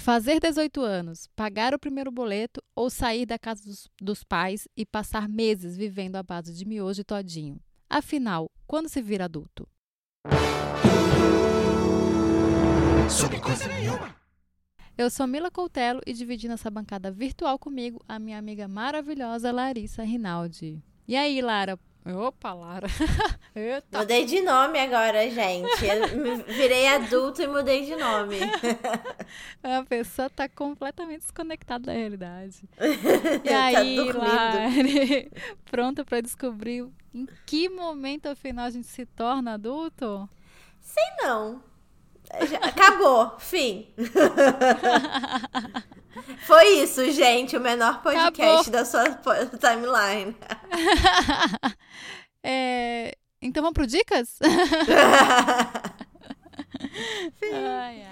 Fazer 18 anos, pagar o primeiro boleto ou sair da casa dos, dos pais e passar meses vivendo à base de miojo e todinho. Afinal, quando se vira adulto? Sobre coisa nenhuma. Eu sou Mila Coutelo e dividindo essa bancada virtual comigo a minha amiga maravilhosa Larissa Rinaldi. E aí, Lara, Opa, Lara. Mudei de nome agora, gente. Eu virei adulto e mudei de nome. A pessoa tá completamente desconectada da realidade. E tá aí, tá Lari, pronta para descobrir em que momento, afinal, a gente se torna adulto? Sei não. Já, acabou. Fim. Foi isso, gente. O menor podcast Acabou. da sua timeline. é, então vamos pro dicas? ai, ai.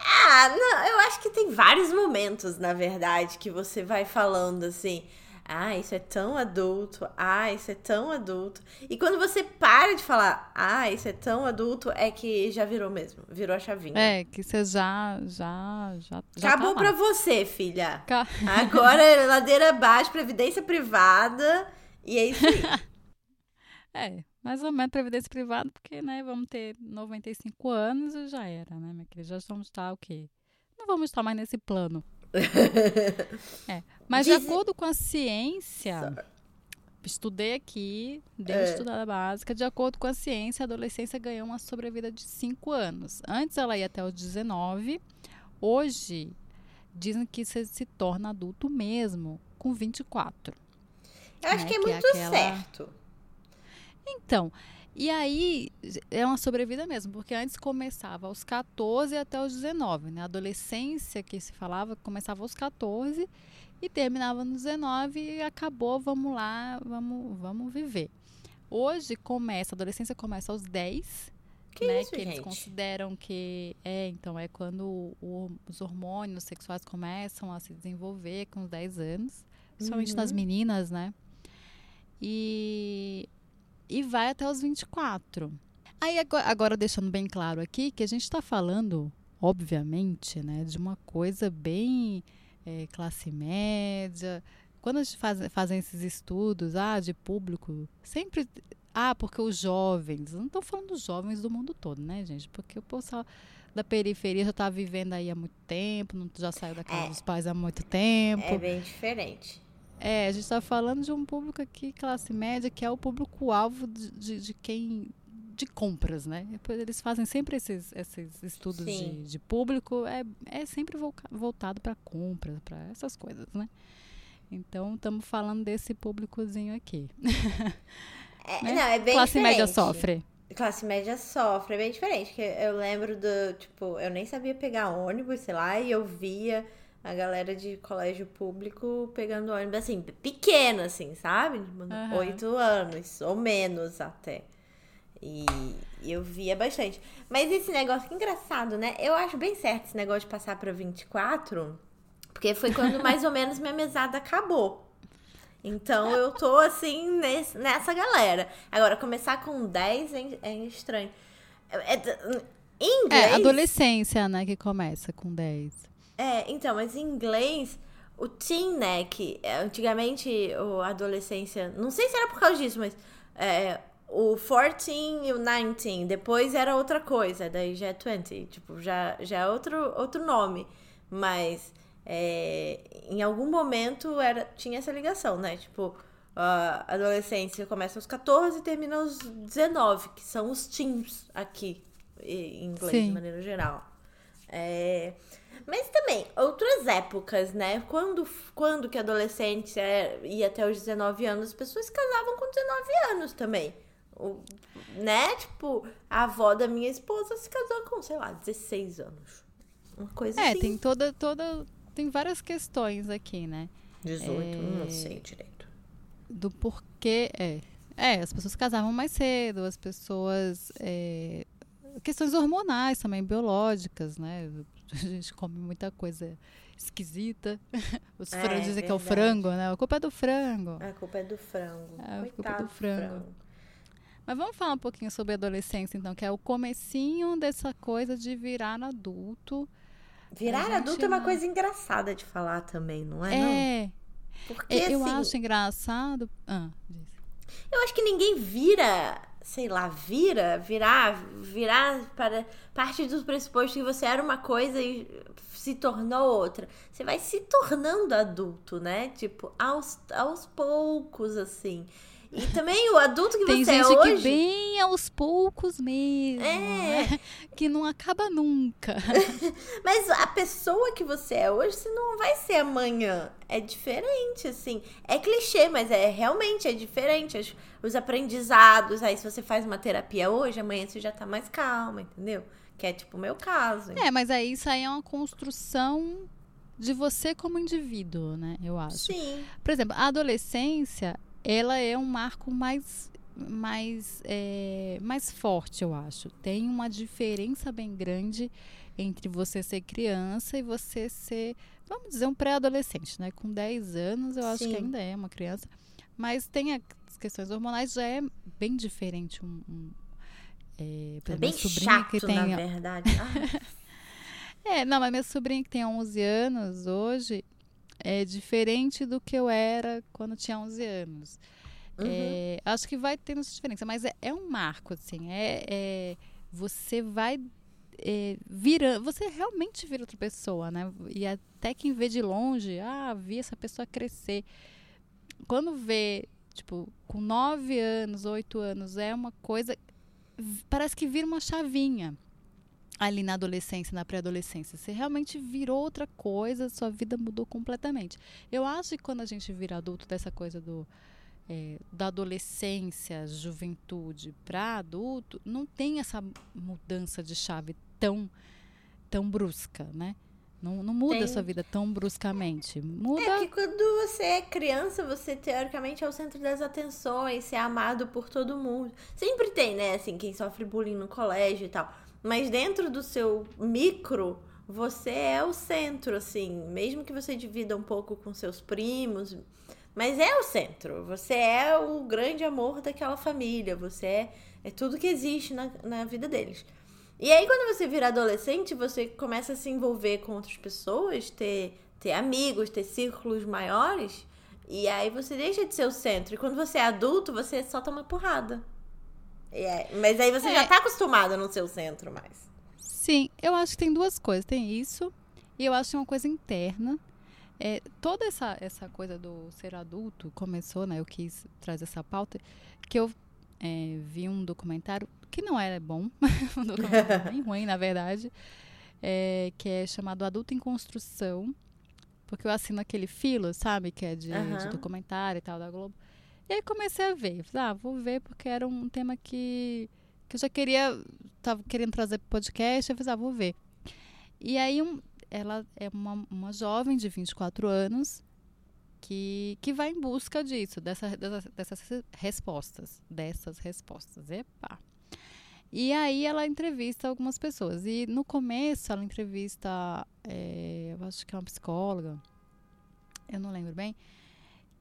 Ah, não, eu acho que tem vários momentos, na verdade, que você vai falando assim. Ah, isso é tão adulto. Ah, isso é tão adulto. E quando você para de falar, ah, isso é tão adulto, é que já virou mesmo. Virou a chavinha. É, que você já, já, já. já Acabou tá pra você, filha. Ca... Agora é ladeira abaixo, previdência privada. E é isso aí. é, mais ou menos previdência privada, porque, né, vamos ter 95 anos e já era, né, minha querida? Já vamos estar o quê? Não vamos estar mais nesse plano. é. Mas Diz... de acordo com a ciência, estudei aqui, dei uma é. estudada básica, de acordo com a ciência, a adolescência ganhou uma sobrevida de 5 anos. Antes ela ia até os 19, hoje dizem que você se torna adulto mesmo com 24. Eu acho né? que é que muito é aquela... certo. Então, e aí é uma sobrevida mesmo, porque antes começava aos 14 até os 19, né? A adolescência que se falava começava aos 14 e terminava nos 19 e acabou, vamos lá, vamos, vamos viver. Hoje começa, a adolescência começa aos 10, que né? Isso, que gente? eles consideram que é, então é quando o, os hormônios sexuais começam a se desenvolver com os 10 anos, principalmente uhum. nas meninas, né? E e vai até os 24. Aí agora, agora deixando bem claro aqui que a gente está falando, obviamente, né, de uma coisa bem é, classe média. Quando a gente faz fazem esses estudos ah, de público, sempre. Ah, porque os jovens. Não estou falando dos jovens do mundo todo, né, gente? Porque o pessoal da periferia já está vivendo aí há muito tempo, não, já saiu da casa é, dos pais há muito tempo. É bem diferente. É, a gente está falando de um público aqui, classe média, que é o público-alvo de, de, de, quem. De compras, né? Eles fazem sempre esses, esses estudos de, de, público, é, é sempre voltado para compras, para essas coisas, né? Então, estamos falando desse públicozinho aqui. É, né? Não, é bem Classe diferente. média sofre. Classe média sofre, é bem diferente. Porque eu lembro do, tipo, eu nem sabia pegar ônibus, sei lá, e eu via a galera de colégio público pegando ônibus, assim, pequeno, assim, sabe? Uhum. Oito anos, ou menos até. E, eu via bastante. Mas esse negócio, que engraçado, né? Eu acho bem certo esse negócio de passar para 24, porque foi quando mais ou menos minha mesada acabou. Então eu tô assim nesse, nessa galera. Agora, começar com 10 é, é estranho. É, é, em inglês. É, adolescência, né, que começa com 10. É, então, mas em inglês, o teen, né, que é, antigamente o adolescência, não sei se era por causa disso, mas é, o 14 e o 19, depois era outra coisa, daí já é 20, tipo, já, já é outro, outro nome, mas é, em algum momento era, tinha essa ligação, né, tipo, a adolescência começa aos 14 e termina aos 19, que são os teens aqui, em inglês, Sim. de maneira geral. É... Mas também, outras épocas, né? Quando, quando que adolescente ia até os 19 anos, as pessoas casavam com 19 anos também. O, né? Tipo, a avó da minha esposa se casou com, sei lá, 16 anos. Uma coisa é, assim. É, tem toda, toda. Tem várias questões aqui, né? 18, é, não sei direito. Do porquê. É. É, as pessoas casavam mais cedo, as pessoas. É, questões hormonais também, biológicas, né? A gente come muita coisa esquisita. Os é, frangos dizem que é o frango, né? A culpa é do frango. A culpa é do frango. É, a culpa é do frango. frango. Mas vamos falar um pouquinho sobre adolescência, então, que é o comecinho dessa coisa de virar adulto. Virar adulto é uma coisa engraçada de falar também, não é? É. Não? Porque, eu assim, acho engraçado. Ah, eu acho que ninguém vira, sei lá, vira, virar, virar para parte do pressuposto que você era uma coisa e se tornou outra. Você vai se tornando adulto, né? Tipo, aos, aos poucos, assim. E também o adulto que Tem você é hoje... Tem gente que vem aos poucos mesmo, é. Né? Que não acaba nunca. Mas a pessoa que você é hoje, você não vai ser amanhã. É diferente, assim. É clichê, mas é realmente é diferente. Os, os aprendizados, aí se você faz uma terapia hoje, amanhã você já tá mais calma, entendeu? Que é tipo o meu caso. É, mas aí isso aí é uma construção de você como indivíduo, né? Eu acho. Sim. Por exemplo, a adolescência ela é um marco mais mais é, mais forte, eu acho. Tem uma diferença bem grande entre você ser criança e você ser, vamos dizer, um pré-adolescente, né? Com 10 anos, eu acho Sim. que ainda é uma criança. Mas tem as questões hormonais, já é bem diferente. Um, um é, é bem chato, que tem... na verdade. é, não, mas minha sobrinha que tem 11 anos hoje, é diferente do que eu era quando tinha 11 anos. Uhum. É, acho que vai ter essa diferença, mas é, é um marco, assim. É, é você vai é, vira, você realmente vira outra pessoa, né? E até quem vê de longe, ah, vi essa pessoa crescer. Quando vê, tipo, com 9 anos, 8 anos, é uma coisa. Parece que vira uma chavinha ali na adolescência, na pré-adolescência. Você realmente virou outra coisa, sua vida mudou completamente. Eu acho que quando a gente vira adulto, dessa coisa do. É, da adolescência, juventude para adulto, não tem essa mudança de chave tão, tão brusca, né? Não, não muda tem. a sua vida tão bruscamente. Muda. É que quando você é criança, você teoricamente é o centro das atenções, ser amado por todo mundo. Sempre tem, né? Assim, quem sofre bullying no colégio e tal. Mas dentro do seu micro, você é o centro, assim. Mesmo que você divida um pouco com seus primos. Mas é o centro. Você é o grande amor daquela família. Você é, é tudo que existe na, na vida deles. E aí, quando você vira adolescente, você começa a se envolver com outras pessoas, ter, ter amigos, ter círculos maiores. E aí você deixa de ser o centro. E quando você é adulto, você só toma porrada. É, mas aí você é. já tá acostumado a não ser o centro mais. Sim, eu acho que tem duas coisas. Tem isso, e eu acho que é uma coisa interna. É, toda essa, essa coisa do ser adulto começou, né? Eu quis trazer essa pauta, que eu é, vi um documentário que não era bom, um documentário bem ruim, na verdade, é, que é chamado Adulto em Construção, porque eu assino aquele filo, sabe? Que é de, uhum. de documentário e tal, da Globo. E aí comecei a ver. Falei, ah, vou ver porque era um tema que, que eu já queria, tava querendo trazer para podcast. Eu falei, ah, vou ver. E aí um, ela é uma, uma jovem de 24 anos que, que vai em busca disso, dessa, dessas, dessas respostas. Dessas respostas. Epa! E aí ela entrevista algumas pessoas. E no começo ela entrevista, é, eu acho que é uma psicóloga, eu não lembro bem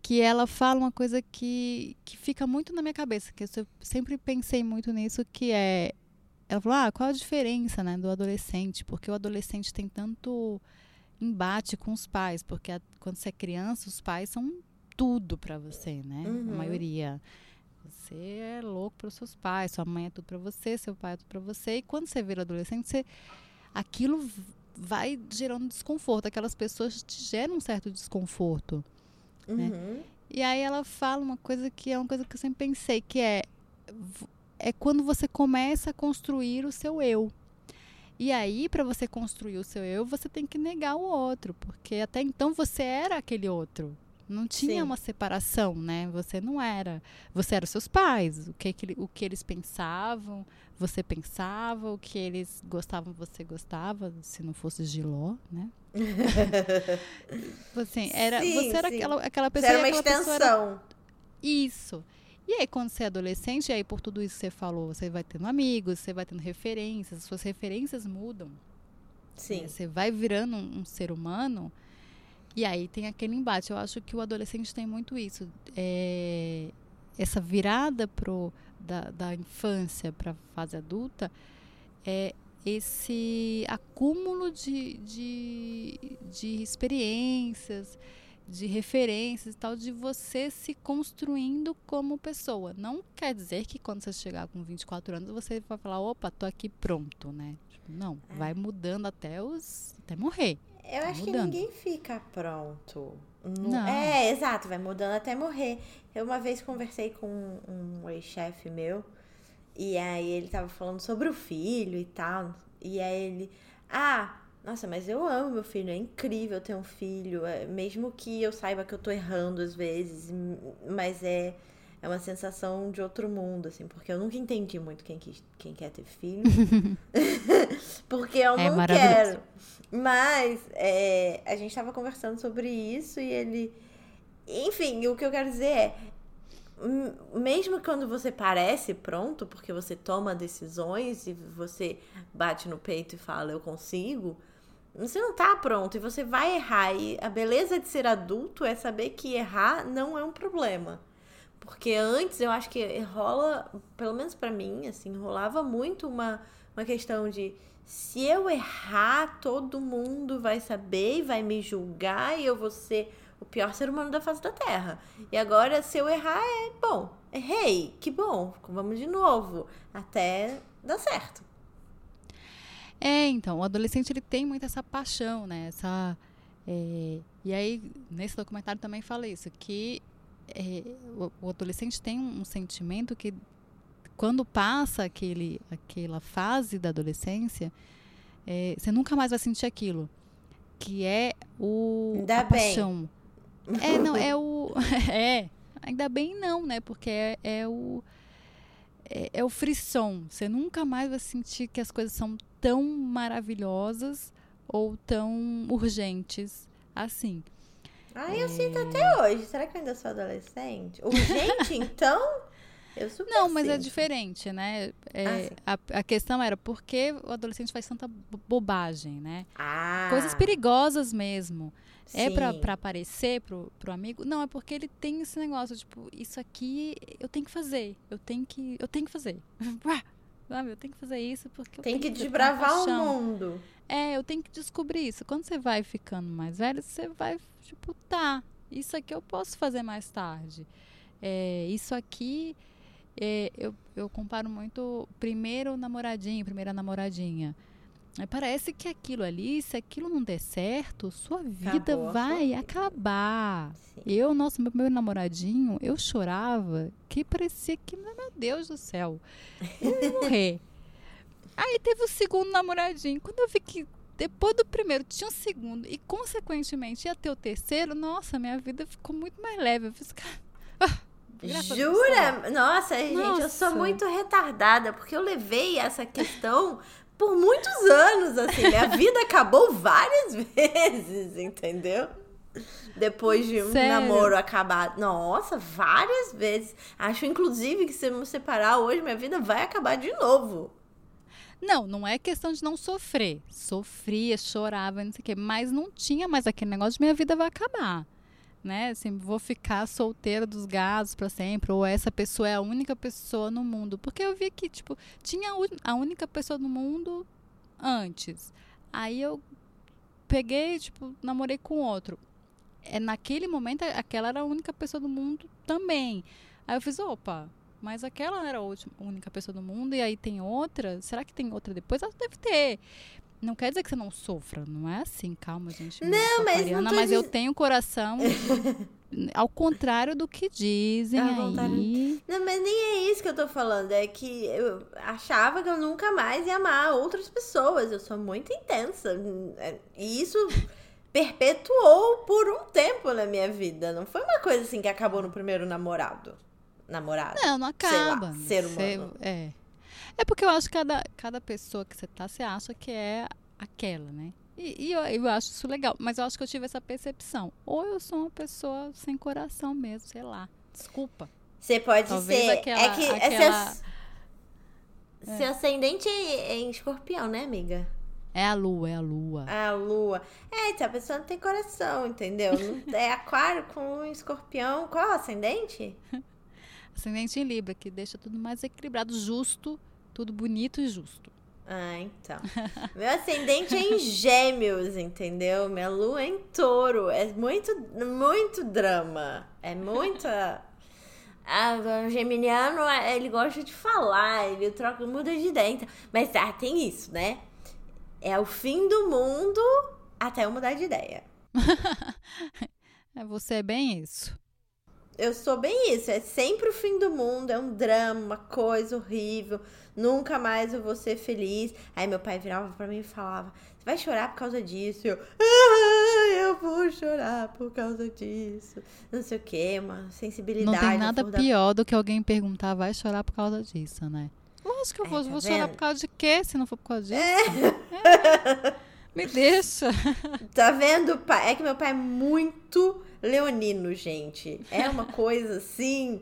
que ela fala uma coisa que, que fica muito na minha cabeça, que eu sempre pensei muito nisso, que é ela falou: "Ah, qual a diferença, né, do adolescente? Porque o adolescente tem tanto embate com os pais, porque a, quando você é criança, os pais são tudo para você, né? Uhum. A maioria. Você é louco para os seus pais, sua mãe é tudo para você, seu pai é tudo para você. E quando você vira adolescente, você aquilo vai gerando desconforto. Aquelas pessoas te geram um certo desconforto. Né? Uhum. Né? E aí ela fala uma coisa que é uma coisa que eu sempre pensei, que é é quando você começa a construir o seu eu. E aí, para você construir o seu eu, você tem que negar o outro, porque até então você era aquele outro. Não tinha Sim. uma separação, né? Você não era. Você era os seus pais. O que, o que eles pensavam, você pensava. O que eles gostavam, você gostava. Se não fosse Giló, né? assim, era, sim, você era aquela, aquela pessoa. Você era uma extensão. Era... Isso. E aí, quando você é adolescente, aí por tudo isso que você falou, você vai tendo amigos, você vai tendo referências, suas referências mudam. Sim. Né? Você vai virando um, um ser humano e aí tem aquele embate. Eu acho que o adolescente tem muito isso. É, essa virada pro, da, da infância para a fase adulta é, esse acúmulo de, de, de experiências, de referências e tal, de você se construindo como pessoa. Não quer dizer que quando você chegar com 24 anos você vai falar, opa, tô aqui pronto, né? Tipo, não, é. vai mudando até os. até morrer. Eu vai acho mudando. que ninguém fica pronto. Não. É, exato, vai mudando até morrer. Eu uma vez conversei com um, um ex-chefe meu, e aí ele tava falando sobre o filho e tal. E aí ele. Ah, nossa, mas eu amo meu filho, é incrível ter um filho. É, mesmo que eu saiba que eu tô errando às vezes, mas é, é uma sensação de outro mundo, assim, porque eu nunca entendi muito quem, quis, quem quer ter filho. porque eu é não quero. Mas é, a gente tava conversando sobre isso e ele. Enfim, o que eu quero dizer é. Mesmo quando você parece pronto, porque você toma decisões e você bate no peito e fala, eu consigo, você não tá pronto e você vai errar. E a beleza de ser adulto é saber que errar não é um problema. Porque antes eu acho que rola, pelo menos para mim, assim, rolava muito uma, uma questão de se eu errar, todo mundo vai saber e vai me julgar e eu vou ser o pior ser humano da face da Terra. E agora, se eu errar, é bom, errei, que bom, vamos de novo, até dar certo. É, então, o adolescente ele tem muito essa paixão, né? Essa, é, e aí, nesse documentário também fala isso, que é, o, o, adolescente tem um sentimento que quando passa aquele, aquela fase da adolescência, é, você nunca mais vai sentir aquilo. Que é o ainda a bem. paixão. É, não, é o. É, ainda bem não, né? Porque é, é o. É, é, o frisson. Você nunca mais vai sentir que as coisas são tão maravilhosas ou tão urgentes assim. Ah, eu é... sinto até hoje. Será que eu ainda sou adolescente? Urgente, então? Eu super Não, mas é diferente, né? É, ah, a, a, questão era por que o adolescente faz tanta bobagem, né? Ah. Coisas perigosas mesmo. É Sim. É para aparecer pro, pro amigo? Não, é porque ele tem esse negócio, tipo, isso aqui eu tenho que fazer. Eu tenho que. Eu tenho que fazer. Sabe? Eu tenho que fazer isso porque eu Tem que desbravar o mundo. É, eu tenho que descobrir isso. Quando você vai ficando mais velho, você vai, tipo, tá, isso aqui eu posso fazer mais tarde. É, isso aqui, é, eu, eu comparo muito primeiro namoradinho, primeira namoradinha. Parece que aquilo ali, se aquilo não der certo, sua vida Acabou vai acabar. Sim. Eu, nosso meu primeiro namoradinho, eu chorava que parecia que, meu Deus do céu, eu ia morrer. Aí teve o segundo namoradinho. Quando eu vi que depois do primeiro tinha um segundo e, consequentemente, ia ter o terceiro, nossa, minha vida ficou muito mais leve. Eu fiz, ah, Jura? Nossa, gente, Nossa. eu sou muito retardada, porque eu levei essa questão por muitos anos, assim. Minha vida acabou várias vezes, entendeu? Depois de um Sério? namoro acabar. Nossa, várias vezes. Acho, inclusive, que se eu me separar hoje, minha vida vai acabar de novo. Não, não é questão de não sofrer. Sofria, chorava, não sei o quê. Mas não tinha mais aquele negócio de minha vida vai acabar né? Assim, vou ficar solteira dos gatos para sempre, ou essa pessoa é a única pessoa no mundo. Porque eu vi que, tipo, tinha a única pessoa no mundo antes. Aí eu peguei, tipo, namorei com outro. É, naquele momento, aquela era a única pessoa do mundo também. Aí eu fiz, opa, mas aquela era a última, única pessoa do mundo, e aí tem outra? Será que tem outra depois? Ah, deve ter. Não quer dizer que você não sofra, não é assim, calma, gente. Não, mas não mas eu tenho coração ao contrário do que dizem aí. Não, mas nem é isso que eu tô falando, é que eu achava que eu nunca mais ia amar outras pessoas. Eu sou muito intensa. E isso perpetuou por um tempo na minha vida. Não foi uma coisa assim que acabou no primeiro namorado. Namorado. Não, não acaba. Lá, ser humano. é. É porque eu acho que cada, cada pessoa que você tá, você acha que é aquela, né? E, e eu, eu, acho isso legal, mas eu acho que eu tive essa percepção. Ou eu sou uma pessoa sem coração mesmo, sei lá. Desculpa. Você pode Talvez ser. Aquela, é que aquela... Seu, é. seu ascendente é em escorpião, né, amiga? É a lua, é a lua. É a lua. É, então a pessoa não tem coração, entendeu? é aquário com escorpião. Qual é o ascendente? ascendente em Libra, que deixa tudo mais equilibrado, justo tudo bonito e justo. Ah, então. Meu ascendente é em gêmeos, entendeu? Minha lua é em touro. É muito, muito drama. É muita. Ah, o geminiano, ele gosta de falar, ele troca, muda de ideia. Então. Mas ah, tem isso, né? É o fim do mundo até eu mudar de ideia. é, você é bem isso. Eu sou bem isso. É sempre o fim do mundo, é um drama, uma coisa horrível nunca mais eu vou ser feliz. Aí meu pai virava pra mim e falava: Você vai chorar por causa disso? Eu, ah, eu vou chorar por causa disso. Não sei o que, uma sensibilidade. Não tem nada pior do que alguém perguntar: Vai chorar por causa disso, né? Lógico que eu é, vou, tá vou chorar por causa de quê, se não for por causa disso? É. É. Me deixa. Tá vendo, pai? É que meu pai é muito leonino, gente. É uma coisa assim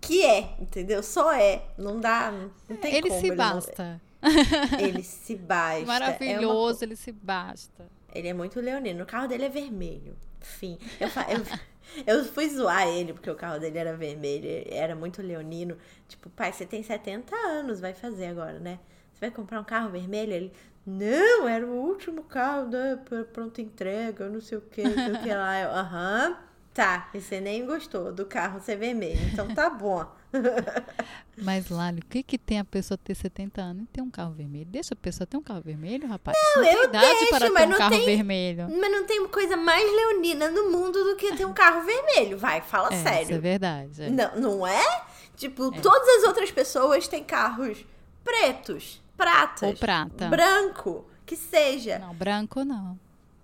que é, entendeu? Só é. Não dá, não tem ele como. Se ele basta. Não... Ele se basta. Maravilhoso, é uma... ele se basta. Ele é muito leonino. O carro dele é vermelho. Enfim, eu, fa... eu... eu fui zoar ele porque o carro dele era vermelho, era muito leonino. Tipo, pai, você tem 70 anos, vai fazer agora, né? Você vai comprar um carro vermelho? Ele, não, era o último carro, né? Pronto entrega, não sei o que, não sei o que lá. Eu, aham. Tá, e você nem gostou do carro ser vermelho, então tá bom. Mas, Lali, o que que tem a pessoa ter 70 anos e ter um carro vermelho? Deixa a pessoa ter um carro vermelho, rapaz? Não, não eu idade deixo, para mas ter um não carro tem, vermelho. Mas não tem coisa mais leonina no mundo do que ter um carro vermelho. Vai, fala é, sério. Isso é verdade. É. Não, não é? Tipo, é. todas as outras pessoas têm carros pretos, pratas. Ou prata. Branco, que seja. Não, branco não.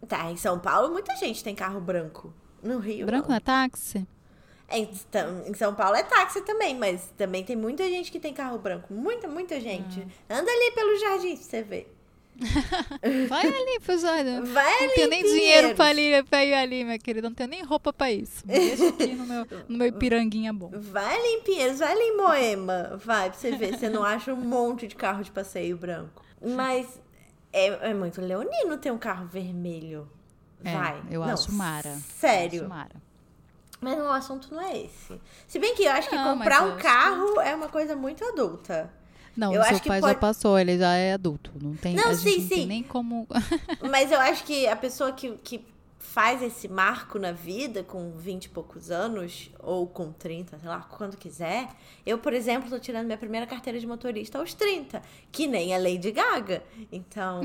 Tá, em São Paulo muita gente tem carro branco. No Rio. Branco não. é táxi? Em, em São Paulo é táxi também, mas também tem muita gente que tem carro branco. Muita, muita gente. Hum. Anda ali pelo jardim pra você ver. Vai ali, Fuzada. Vai ali. Não tenho nem dinheiro pra, ali, pra ir ali, minha querida. Não tenho nem roupa pra isso. Deixa aqui no meu, no meu piranguinha bom. Vai ali em Pinheiros, vai ali em Moema. Vai pra você ver. Você não acha um monte de carro de passeio branco. Mas é, é muito leonino ter um carro vermelho. É, vai. Eu não, acho Mara. Sério. Acho Mara. Mas o assunto não é esse. Se bem que eu acho que comprar um carro que... é uma coisa muito adulta. Não, eu seu pai pode... já passou, ele já é adulto. Não tem, não, a sim, não nem como. Mas eu acho que a pessoa que, que faz esse marco na vida com 20 e poucos anos, ou com 30, sei lá, quando quiser. Eu, por exemplo, tô tirando minha primeira carteira de motorista aos 30, que nem a Lady Gaga. Então,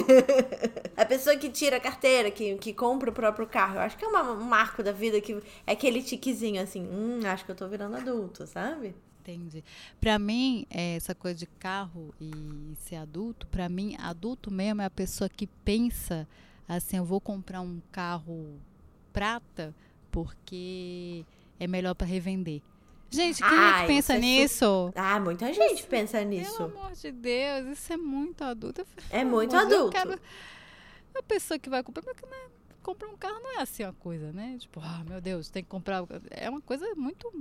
a pessoa que tira a carteira, que, que compra o próprio carro, eu acho que é uma, um marco da vida que é aquele tiquezinho assim, hum, acho que eu tô virando adulto, sabe? Entendi. Para mim, essa coisa de carro e ser adulto, para mim, adulto mesmo é a pessoa que pensa assim, eu vou comprar um carro prata porque é melhor para revender. Gente, quem ah, é que pensa nisso? Su... Ah, muita gente isso, pensa nisso. Pelo amor de Deus, isso é muito adulto. É muito adulto. Quero... A pessoa que vai comprar, né, comprar um carro não é assim uma coisa, né? Tipo, ah, meu Deus, tem que comprar. É uma coisa muito,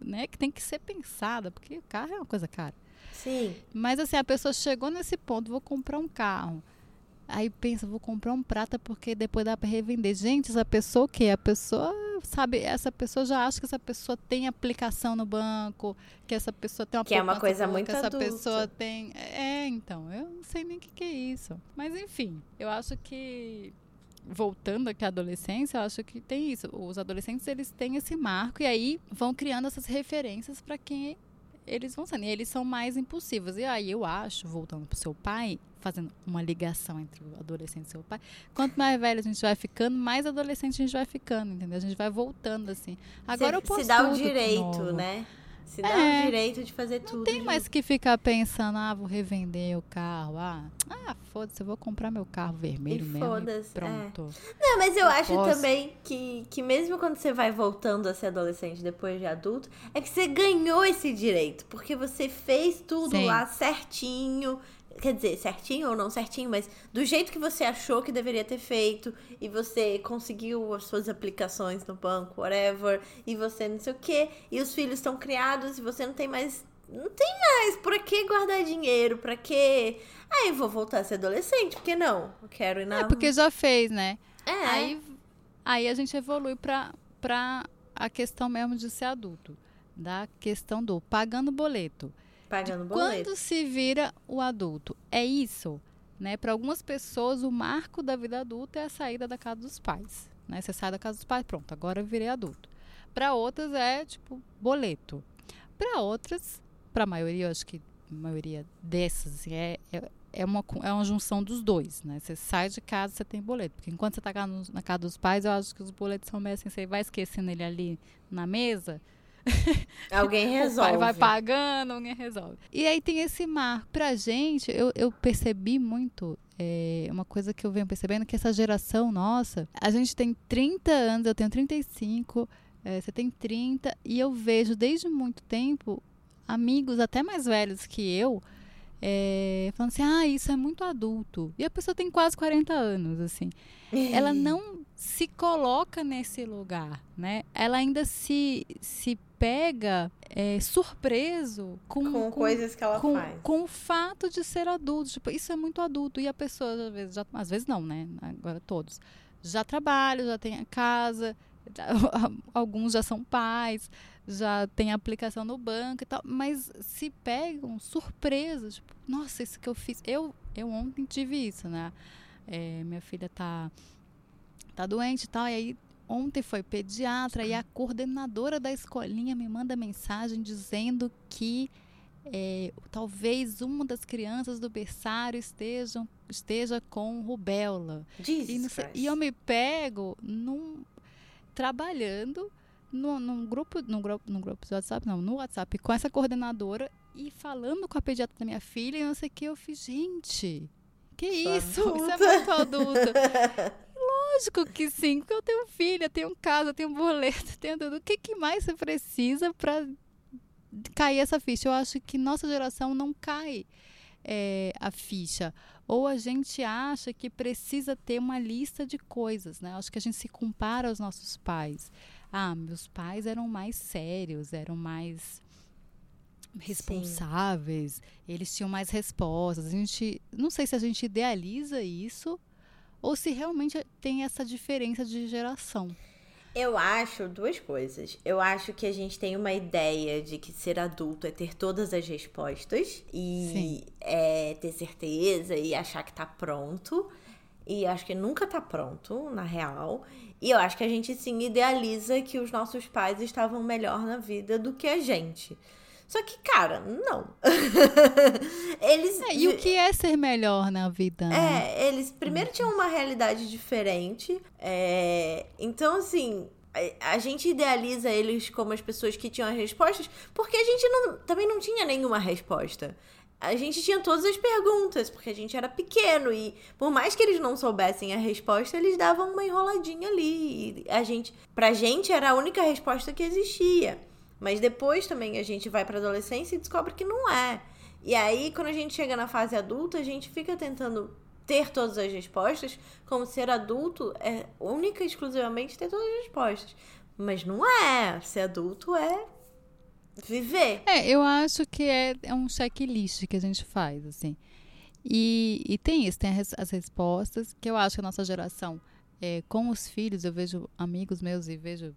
né, que tem que ser pensada, porque carro é uma coisa cara. Sim. Mas assim, a pessoa chegou nesse ponto, vou comprar um carro. Aí pensa, vou comprar um prata porque depois dá para revender. Gente, essa pessoa o quê? A pessoa sabe, essa pessoa já acha que essa pessoa tem aplicação no banco, que essa pessoa tem uma Que é uma coisa muito que essa adulta. pessoa tem. É, então, eu não sei nem o que, que é isso. Mas enfim, eu acho que voltando aqui à adolescência, eu acho que tem isso. Os adolescentes eles têm esse marco e aí vão criando essas referências para quem eles vão sendo. E eles são mais impulsivos. E aí eu acho, voltando pro seu pai, fazendo uma ligação entre o adolescente e seu pai, quanto mais velho a gente vai ficando, mais adolescente a gente vai ficando, entendeu? A gente vai voltando assim. Agora se, eu posso Se dá o direito, né? Se dá é, o direito de fazer tudo. Não tem de... mais que ficar pensando, ah, vou revender o carro. Ah, ah foda-se, eu vou comprar meu carro vermelho e mesmo. Foda-se. Pronto. É. Não, mas eu, eu acho posso... também que, que mesmo quando você vai voltando a ser adolescente depois de adulto, é que você ganhou esse direito. Porque você fez tudo Sim. lá certinho Quer dizer, certinho ou não certinho, mas do jeito que você achou que deveria ter feito, e você conseguiu as suas aplicações no banco, whatever, e você não sei o quê, e os filhos estão criados e você não tem mais. Não tem mais. Por que guardar dinheiro? Pra quê? Aí vou voltar a ser adolescente, por que não? Eu quero ir na. É porque já fez, né? É. Aí, aí a gente evolui pra, pra a questão mesmo de ser adulto. Da questão do pagando boleto. Pagando boleto. Quando se vira o adulto? É isso, né? Para algumas pessoas, o marco da vida adulta é a saída da casa dos pais, né? Você sai da casa dos pais, pronto, agora eu virei adulto. Para outras é tipo boleto. Para outras, para a maioria, eu acho que a maioria dessas assim, é, é, é, uma, é uma junção dos dois, né? Você sai de casa, você tem boleto. Porque enquanto você está na casa dos pais, eu acho que os boletos são meio assim, você vai esquecendo ele ali na mesa, Alguém resolve. o pai vai pagando, alguém resolve. E aí tem esse mar. Pra gente, eu, eu percebi muito. É, uma coisa que eu venho percebendo que essa geração nossa, a gente tem 30 anos, eu tenho 35, é, você tem 30, e eu vejo desde muito tempo amigos até mais velhos que eu é, falando assim, ah, isso é muito adulto. E a pessoa tem quase 40 anos, assim. Ela não se coloca nesse lugar, né? Ela ainda se, se pega é, surpreso com, com, coisas que ela com, faz. com o fato de ser adulto. Tipo, isso é muito adulto. E a pessoa, às vezes, já, às vezes não, né? Agora todos. Já trabalha, já tem a casa, alguns já são pais, já tem aplicação no banco e tal, mas se pegam surpresas. Tipo, nossa, isso que eu fiz. Eu, eu ontem tive isso, né? É, minha filha tá, tá doente e tal, e aí Ontem foi pediatra e a coordenadora da escolinha me manda mensagem dizendo que é, talvez uma das crianças do berçário estejam, esteja com rubéola. E, sei, e, eu me pego num, trabalhando no, num, grupo, num, grupo, num grupo de WhatsApp, não, no WhatsApp com essa coordenadora e falando com a pediatra da minha filha e não sei o que. Eu fiz, gente, que isso? Isso é muito adulto. Lógico que sim, porque eu tenho filha, tenho casa, tenho boleto, tenho tudo. O que, que mais você precisa para cair essa ficha? Eu acho que nossa geração não cai é, a ficha. Ou a gente acha que precisa ter uma lista de coisas, né? Acho que a gente se compara aos nossos pais. Ah, meus pais eram mais sérios, eram mais responsáveis, Sim. eles tinham mais respostas. A gente, não sei se a gente idealiza isso ou se realmente tem essa diferença de geração. Eu acho duas coisas. Eu acho que a gente tem uma ideia de que ser adulto é ter todas as respostas e é, ter certeza e achar que tá pronto. E acho que nunca tá pronto, na real. E eu acho que a gente sim idealiza que os nossos pais estavam melhor na vida do que a gente. Só que, cara, não. eles. É, e o que é ser melhor na vida? Né? É, eles primeiro tinham uma realidade diferente. É, então, assim, a gente idealiza eles como as pessoas que tinham as respostas, porque a gente não, também não tinha nenhuma resposta. A gente tinha todas as perguntas, porque a gente era pequeno e por mais que eles não soubessem a resposta, eles davam uma enroladinha ali. A gente, pra gente era a única resposta que existia. Mas depois também a gente vai para adolescência e descobre que não é. E aí, quando a gente chega na fase adulta, a gente fica tentando ter todas as respostas, como ser adulto é única e exclusivamente ter todas as respostas. Mas não é. Ser adulto é viver. É, eu acho que é, é um checklist que a gente faz, assim. E, e tem isso, tem as, as respostas, que eu acho que a nossa geração, é, com os filhos, eu vejo amigos meus e vejo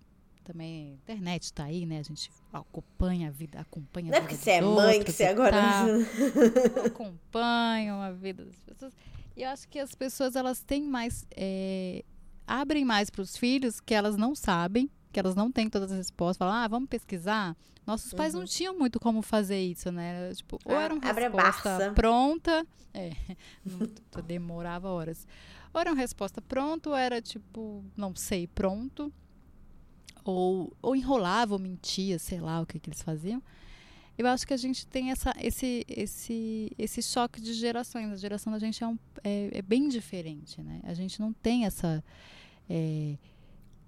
também a internet está aí, né? A gente acompanha a vida, acompanha Não a vida. Não é porque você é mãe que você agora. Tá, acompanham a vida das pessoas. E eu acho que as pessoas elas têm mais. É, abrem mais para os filhos que elas não sabem, que elas não têm todas as respostas. Falam, ah, vamos pesquisar. Nossos pais uhum. não tinham muito como fazer isso, né? Tipo, ou era uma resposta pronta. É, demorava horas. Ou era uma resposta pronta, ou era tipo, não sei, pronto ou, ou enrolava ou mentia, sei lá o que, que eles faziam. Eu acho que a gente tem essa, esse, esse, esse choque de gerações. A geração da gente é, um, é, é bem diferente, né? A gente não tem essa... É,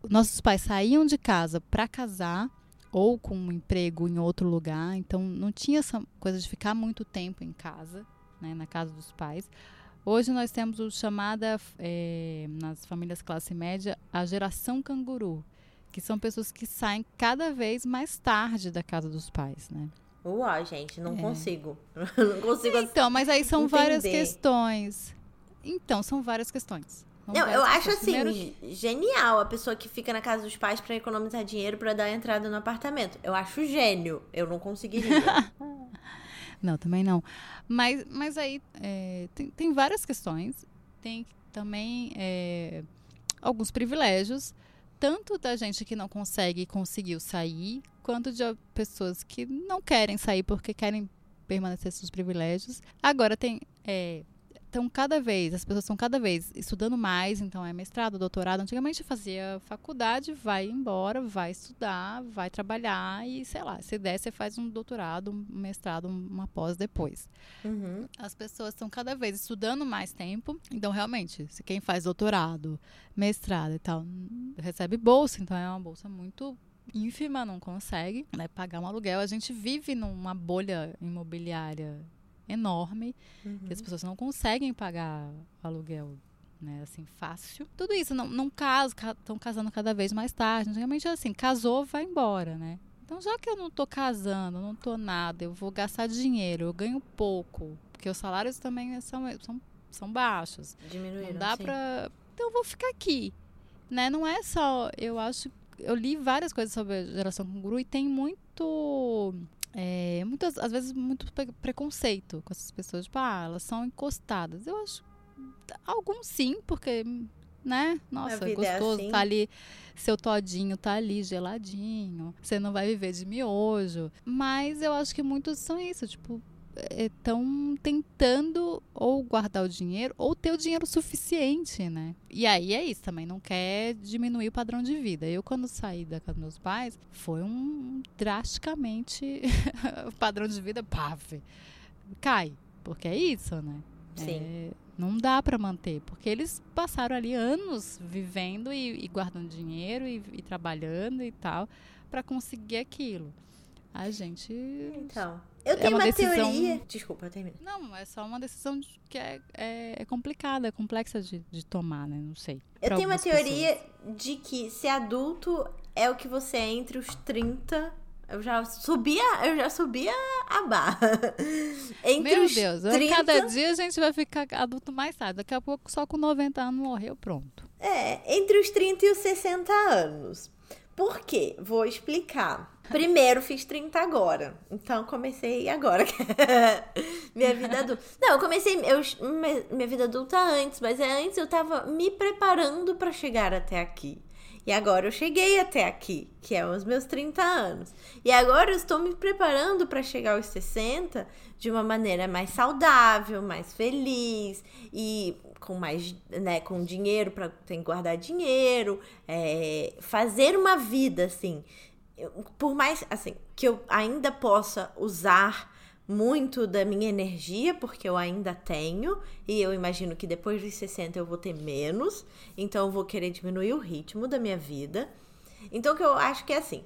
nossos pais saíam de casa para casar ou com um emprego em outro lugar, então não tinha essa coisa de ficar muito tempo em casa, né, na casa dos pais. Hoje nós temos o chamada, é, nas famílias classe média, a geração canguru, que são pessoas que saem cada vez mais tarde da casa dos pais, né? Uau, gente, não é. consigo. não consigo. Então, mas aí são entender. várias questões. Então, são várias questões. São não, eu acho assim, Primeiro... genial a pessoa que fica na casa dos pais para economizar dinheiro para dar entrada no apartamento. Eu acho gênio. Eu não conseguiria. Não, também não. Mas, mas aí é, tem, tem várias questões. Tem também é, alguns privilégios, tanto da gente que não consegue conseguiu sair, quanto de pessoas que não querem sair porque querem permanecer seus privilégios. Agora tem é, então, cada vez, as pessoas estão cada vez estudando mais, então é mestrado, doutorado. Antigamente fazia faculdade, vai embora, vai estudar, vai trabalhar e, sei lá, se der, você faz um doutorado, um mestrado, uma pós depois. Uhum. As pessoas estão cada vez estudando mais tempo, então realmente, se quem faz doutorado, mestrado e tal, recebe bolsa, então é uma bolsa muito ínfima, não consegue né, pagar um aluguel. A gente vive numa bolha imobiliária enorme, uhum. que as pessoas não conseguem pagar aluguel né, assim, fácil. Tudo isso, não, não casam, estão casando cada vez mais tarde. Antigamente assim, casou, vai embora, né? Então, já que eu não estou casando, não estou nada, eu vou gastar dinheiro, eu ganho pouco, porque os salários também são, são, são baixos. Diminuíram, Não dá pra... Então, eu vou ficar aqui, né? Não é só... Eu acho... Eu li várias coisas sobre a geração canguru e tem muito é, muitas, às vezes, muito preconceito com essas pessoas. Tipo, ah, elas são encostadas. Eu acho. Alguns sim, porque, né? Nossa, é gostoso. É assim. Tá ali. Seu todinho tá ali geladinho. Você não vai viver de miojo. Mas eu acho que muitos são isso. Tipo, estão tentando ou guardar o dinheiro ou ter o dinheiro suficiente, né? E aí é isso também, não quer diminuir o padrão de vida. Eu, quando saí da casa dos meus pais, foi um drasticamente o padrão de vida, paf, cai. Porque é isso, né? Sim. É, não dá para manter, porque eles passaram ali anos vivendo e, e guardando dinheiro e, e trabalhando e tal para conseguir aquilo. A gente. Então. Eu é tenho é uma, uma decisão... teoria. Desculpa, eu termino. Não, é só uma decisão que é, é, é complicada, é complexa de, de tomar, né? Não sei. Eu tenho uma teoria pessoas. de que ser adulto é o que você é entre os 30 eu já subia, eu já subia a barra. Entre Meu os Deus, 30... cada dia a gente vai ficar adulto mais tarde. Daqui a pouco, só com 90 anos morreu, pronto. É, entre os 30 e os 60 anos. Por quê? Vou explicar. Primeiro fiz 30 agora. Então comecei agora. minha vida adulta. Não, eu comecei eu, minha vida adulta antes, mas antes eu tava me preparando para chegar até aqui. E agora eu cheguei até aqui, que é os meus 30 anos. E agora eu estou me preparando para chegar aos 60 de uma maneira mais saudável, mais feliz e com mais, né, com dinheiro para ter que guardar dinheiro, é, fazer uma vida assim por mais assim que eu ainda possa usar muito da minha energia, porque eu ainda tenho, e eu imagino que depois dos 60 eu vou ter menos, então eu vou querer diminuir o ritmo da minha vida. Então, que eu acho que é assim: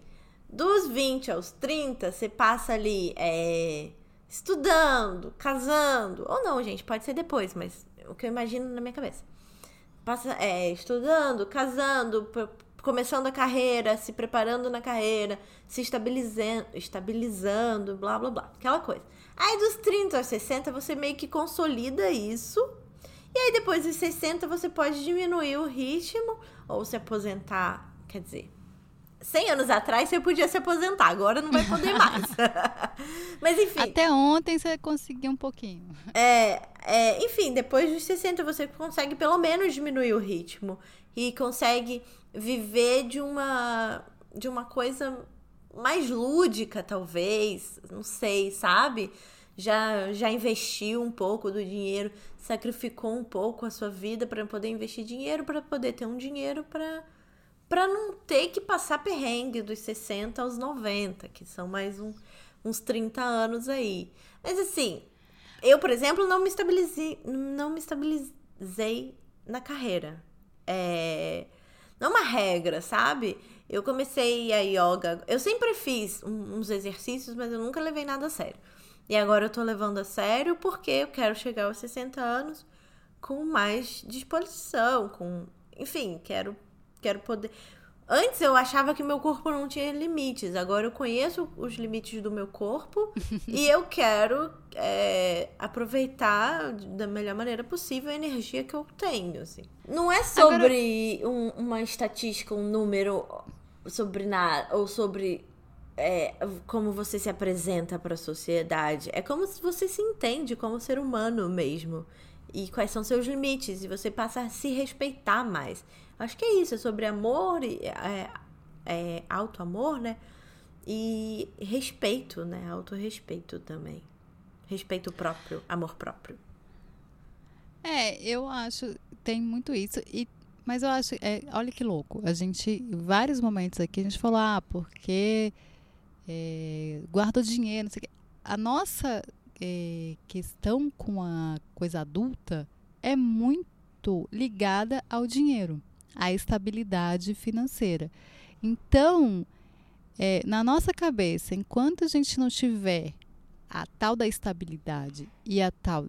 dos 20 aos 30, você passa ali é, estudando, casando, ou não, gente, pode ser depois, mas o que eu imagino na minha cabeça. Passa é, estudando, casando, começando a carreira, se preparando na carreira, se estabilizando, estabilizando, blá blá blá, aquela coisa. Aí dos 30 aos 60 você meio que consolida isso. E aí depois dos 60 você pode diminuir o ritmo ou se aposentar, quer dizer, 100 anos atrás você podia se aposentar, agora não vai poder mais. Mas enfim. Até ontem você conseguiu um pouquinho. É, é, enfim, depois dos 60 você consegue pelo menos diminuir o ritmo e consegue viver de uma de uma coisa mais lúdica, talvez, não sei, sabe? Já já investiu um pouco do dinheiro, sacrificou um pouco a sua vida para poder investir dinheiro, para poder ter um dinheiro para para não ter que passar perrengue dos 60 aos 90, que são mais um, uns 30 anos aí. Mas assim, eu, por exemplo, não me estabilizei, não me estabilizei na carreira. É, não é uma regra, sabe? Eu comecei a yoga. Eu sempre fiz uns exercícios, mas eu nunca levei nada a sério. E agora eu tô levando a sério porque eu quero chegar aos 60 anos com mais disposição, com. Enfim, quero, quero poder. Antes eu achava que meu corpo não tinha limites. Agora eu conheço os limites do meu corpo e eu quero é, aproveitar da melhor maneira possível a energia que eu tenho. Assim. Não é sobre Agora... um, uma estatística, um número sobre nada, ou sobre é, como você se apresenta para a sociedade. É como se você se entende como ser humano mesmo. E quais são seus limites. E você passa a se respeitar mais. Acho que é isso. É sobre amor e é, é, auto-amor, né? E respeito, né? Autorrespeito também. Respeito próprio, amor próprio. É, eu acho, tem muito isso. E, mas eu acho, é, olha que louco. A gente, em vários momentos aqui, a gente falou, ah, porque é, guarda o dinheiro, não sei o quê. A nossa é, questão com a coisa adulta é muito ligada ao dinheiro, à estabilidade financeira. Então, é, na nossa cabeça, enquanto a gente não tiver a tal da estabilidade e a tal,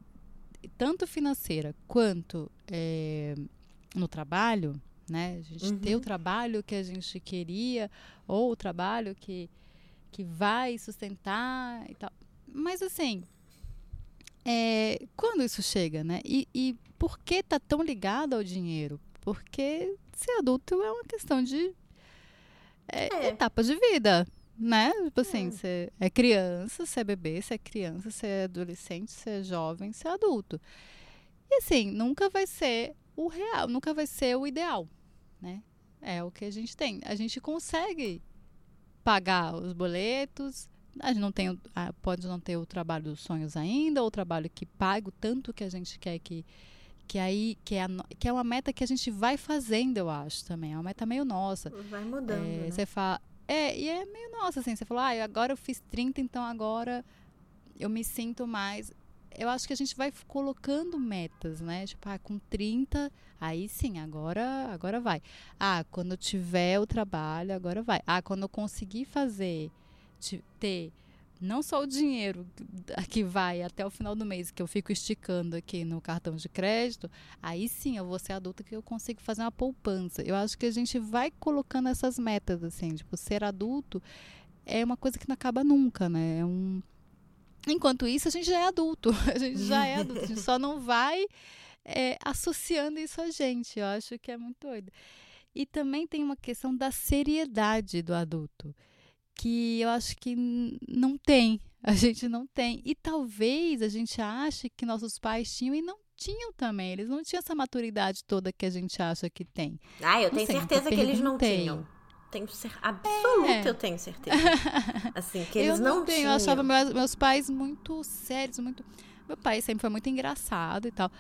tanto financeira quanto é, no trabalho, né? A gente uhum. ter o trabalho que a gente queria ou o trabalho que, que vai sustentar e tal. Mas assim, é, quando isso chega, né? E, e por que tá tão ligado ao dinheiro? Porque ser adulto é uma questão de é, é. etapa de vida, né? Tipo assim, é. você é criança, você é bebê, você é criança, você é adolescente, você é jovem, você é adulto. E assim, nunca vai ser o real, nunca vai ser o ideal, né? É o que a gente tem. A gente consegue pagar os boletos, a gente não tem, pode não ter o trabalho dos sonhos ainda, ou o trabalho que paga o tanto que a gente quer que que aí que é, a, que é uma meta que a gente vai fazendo, eu acho também. É uma meta meio nossa. Vai mudando. É, né? Você fala, é, e é meio nossa assim, você falou: "Ah, agora eu fiz 30, então agora eu me sinto mais eu acho que a gente vai colocando metas, né? Tipo, ah, com 30, aí sim, agora, agora vai. Ah, quando tiver o trabalho, agora vai. Ah, quando eu conseguir fazer, ter não só o dinheiro que vai até o final do mês, que eu fico esticando aqui no cartão de crédito, aí sim eu vou ser adulta que eu consigo fazer uma poupança. Eu acho que a gente vai colocando essas metas, assim, tipo, ser adulto é uma coisa que não acaba nunca, né? É um... Enquanto isso, a gente já é adulto, a gente já é adulto, a gente só não vai é, associando isso a gente. Eu acho que é muito doido. E também tem uma questão da seriedade do adulto que eu acho que não tem. A gente não tem. E talvez a gente ache que nossos pais tinham e não tinham também. Eles não tinham essa maturidade toda que a gente acha que tem. Ah, eu não tenho sei, certeza que eles não tinham. Tenho ser absoluta, é. eu tenho certeza. Assim, que eles eu não, não tenho. Tinham. Eu achava meus, meus pais muito sérios, muito. Meu pai sempre foi muito engraçado e tal.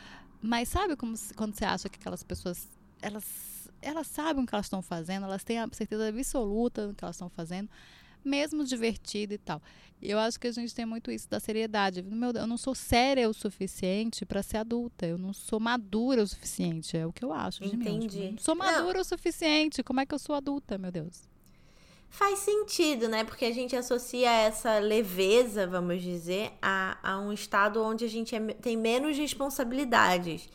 Mas sabe como, quando você acha que aquelas pessoas elas elas sabem o que elas estão fazendo, elas têm a certeza absoluta do que elas estão fazendo, mesmo divertido e tal. Eu acho que a gente tem muito isso da seriedade. Meu, eu não sou séria o suficiente para ser adulta. Eu não sou madura o suficiente. É o que eu acho de Entendi. mim. Não sou madura não. o suficiente. Como é que eu sou adulta, meu Deus? Faz sentido, né? Porque a gente associa essa leveza, vamos dizer, a, a um estado onde a gente é, tem menos responsabilidades.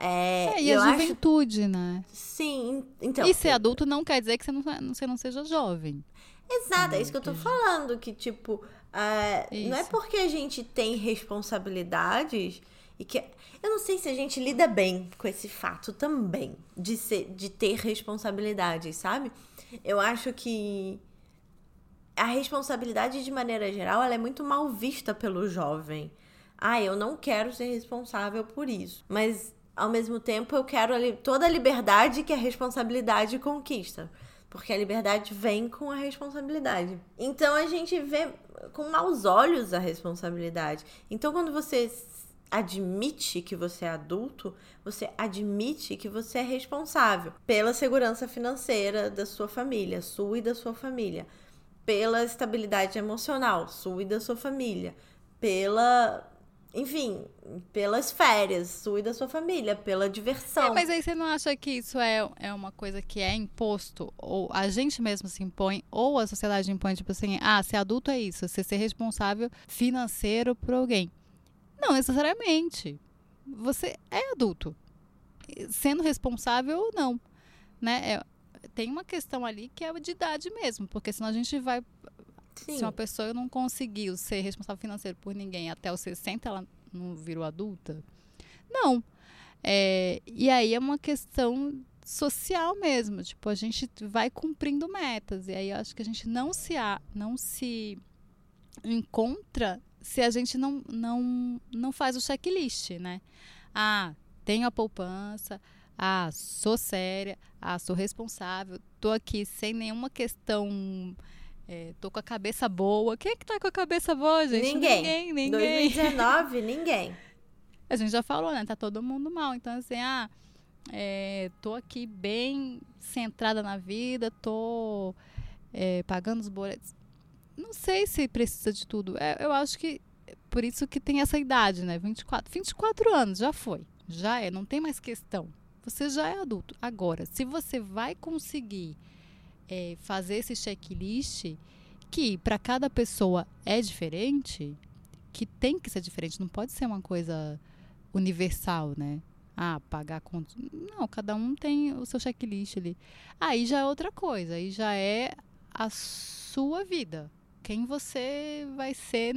É, é, e a juventude, acho... né? Sim, então. E ser adulto não quer dizer que você não, você não seja jovem. Exato, é isso que eu tô falando, que tipo, é, não é porque a gente tem responsabilidades e que eu não sei se a gente lida bem com esse fato também de ser de ter responsabilidades, sabe? Eu acho que a responsabilidade de maneira geral, ela é muito mal vista pelo jovem. Ah, eu não quero ser responsável por isso, mas ao mesmo tempo eu quero toda a liberdade que a responsabilidade conquista. Porque a liberdade vem com a responsabilidade. Então a gente vê com maus olhos a responsabilidade. Então quando você admite que você é adulto, você admite que você é responsável pela segurança financeira da sua família, sua e da sua família, pela estabilidade emocional, sua e da sua família, pela enfim, pelas férias, sua e da sua família, pela diversão. É, mas aí você não acha que isso é, é uma coisa que é imposto, ou a gente mesmo se impõe, ou a sociedade impõe, tipo assim, ah, ser adulto é isso, você ser responsável financeiro por alguém. Não necessariamente. Você é adulto. Sendo responsável ou não. Né? É, tem uma questão ali que é de idade mesmo, porque senão a gente vai Sim. Se uma pessoa não conseguiu ser responsável financeiro por ninguém até os 60, ela não virou adulta? Não. É, e aí é uma questão social mesmo. Tipo, a gente vai cumprindo metas. E aí eu acho que a gente não se, a, não se encontra se a gente não, não, não faz o checklist, né? Ah, tenho a poupança. Ah, sou séria. Ah, sou responsável. Tô aqui sem nenhuma questão. É, tô com a cabeça boa. Quem é que tá com a cabeça boa, gente? Ninguém. Ninguém, ninguém. 2019, ninguém. A gente já falou, né? Tá todo mundo mal. Então, assim, ah, é, tô aqui bem centrada na vida, tô é, pagando os boletos. Não sei se precisa de tudo. É, eu acho que por isso que tem essa idade, né? 24, 24 anos, já foi. Já é, não tem mais questão. Você já é adulto. Agora, se você vai conseguir é, fazer esse checklist, que para cada pessoa é diferente, que tem que ser diferente, não pode ser uma coisa universal, né? Ah, pagar conta. Não, cada um tem o seu checklist ali. Aí já é outra coisa, aí já é a sua vida. Quem você vai ser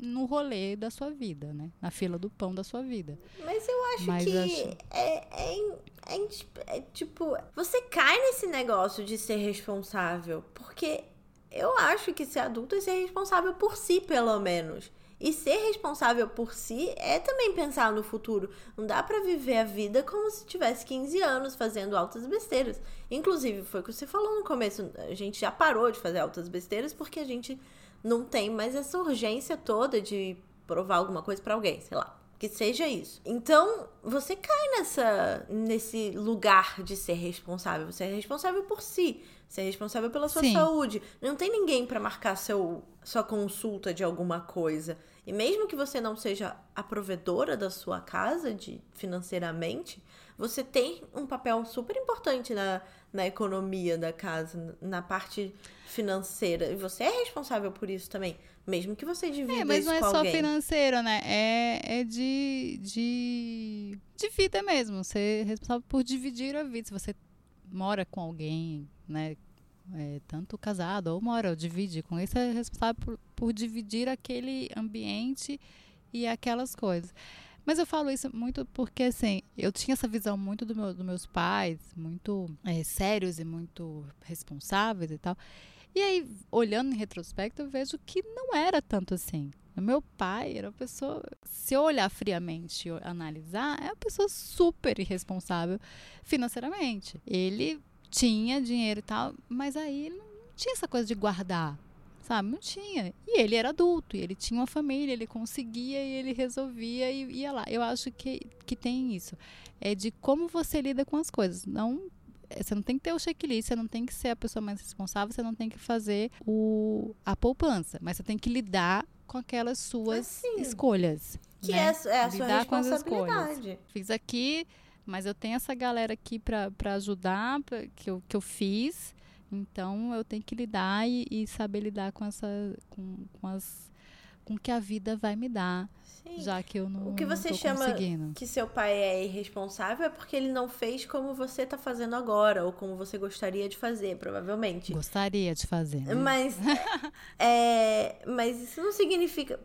no rolê da sua vida, né? Na fila do pão da sua vida. Mas eu acho Mas que acho... É, é, é, é, tipo, você cai nesse negócio de ser responsável, porque eu acho que ser adulto é ser responsável por si, pelo menos. E ser responsável por si é também pensar no futuro. Não dá para viver a vida como se tivesse 15 anos fazendo altas besteiras. Inclusive, foi o que você falou no começo, a gente já parou de fazer altas besteiras porque a gente não tem mais essa urgência toda de provar alguma coisa para alguém, sei lá. Que seja isso. Então, você cai nessa nesse lugar de ser responsável. Você é responsável por si. Você é responsável pela sua Sim. saúde. Não tem ninguém para marcar seu, sua consulta de alguma coisa. E mesmo que você não seja a provedora da sua casa de financeiramente, você tem um papel super importante na, na economia da casa, na parte financeira. E você é responsável por isso também. Mesmo que você divida é, mas não é só alguém. financeiro, né? É, é de, de, de vida mesmo. Você é responsável por dividir a vida. Se você mora com alguém, né? É, tanto casado ou mora, ou divide com isso, é responsável por, por dividir aquele ambiente e aquelas coisas. Mas eu falo isso muito porque, assim, eu tinha essa visão muito do meu, dos meus pais, muito é, sérios e muito responsáveis e tal. E aí, olhando em retrospecto, eu vejo que não era tanto assim. O meu pai era uma pessoa, se eu olhar friamente e analisar, é uma pessoa super irresponsável financeiramente. Ele tinha dinheiro e tal, mas aí ele não tinha essa coisa de guardar sabe? Não tinha. E ele era adulto, e ele tinha uma família, ele conseguia e ele resolvia e ia lá. Eu acho que, que tem isso. É de como você lida com as coisas. Não você não tem que ter o checklist, você não tem que ser a pessoa mais responsável, você não tem que fazer o, a poupança, mas você tem que lidar com aquelas suas assim, escolhas. Que né? é, é, a lidar sua responsabilidade. Fiz aqui, mas eu tenho essa galera aqui para ajudar, pra, que, eu, que eu fiz. Então eu tenho que lidar e, e saber lidar com essa com, com as com que a vida vai me dar. Sim. Já que eu não O que você chama que seu pai é irresponsável é porque ele não fez como você está fazendo agora ou como você gostaria de fazer, provavelmente. Gostaria de fazer. Né? Mas é, mas isso não significa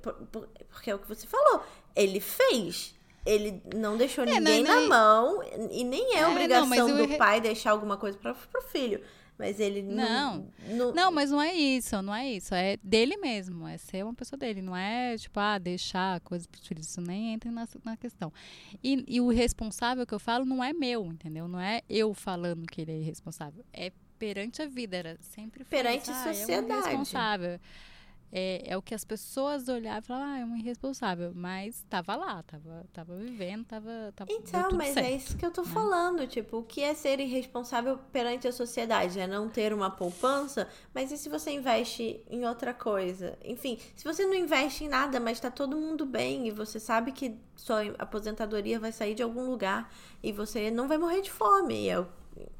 porque é o que você falou. Ele fez. Ele não deixou é, ninguém não, na mão e nem é, é obrigação não, do pai deixar alguma coisa para o filho. Mas ele não, não. Não, mas não é isso, não é isso. É dele mesmo. É ser uma pessoa dele. Não é, tipo, ah, deixar coisas para os filhos. Isso nem entra na, na questão. E, e o responsável que eu falo não é meu, entendeu? Não é eu falando que ele é irresponsável. É perante a vida. Era sempre Perante a sociedade. Ah, é um responsável é, é o que as pessoas olhavam e falavam, ah, é um irresponsável. Mas estava lá, estava tava vivendo, estava. Tava, então, mas é certo, é isso que eu tô né? falando. Tipo, o que é ser irresponsável perante a sociedade? É não ter uma poupança, mas e se você investe em outra coisa? Enfim, se você não investe em nada, mas está todo mundo bem e você sabe que sua aposentadoria vai sair de algum lugar e você não vai morrer de fome. É o,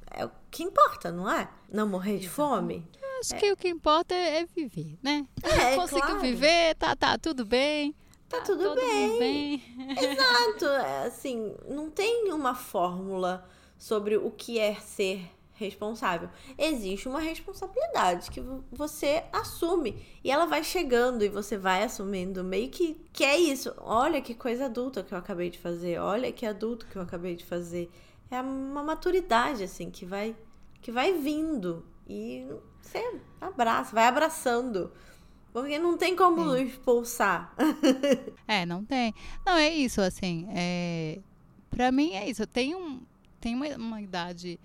é o que importa, não é? Não morrer de fome. Acho é. que o que importa é, é viver, né? É, Consigo claro. viver, tá, tá tudo bem. Tá, tá tudo bem. bem. Exato. É, assim, não tem uma fórmula sobre o que é ser responsável. Existe uma responsabilidade que você assume e ela vai chegando e você vai assumindo meio que que é isso. Olha que coisa adulta que eu acabei de fazer. Olha que adulto que eu acabei de fazer. é uma maturidade, assim, que vai, que vai vindo. E você abraça, vai abraçando. Porque não tem como Sim. expulsar. é, não tem. Não, é isso, assim. É... Pra mim é isso. Tem, um, tem uma, uma idade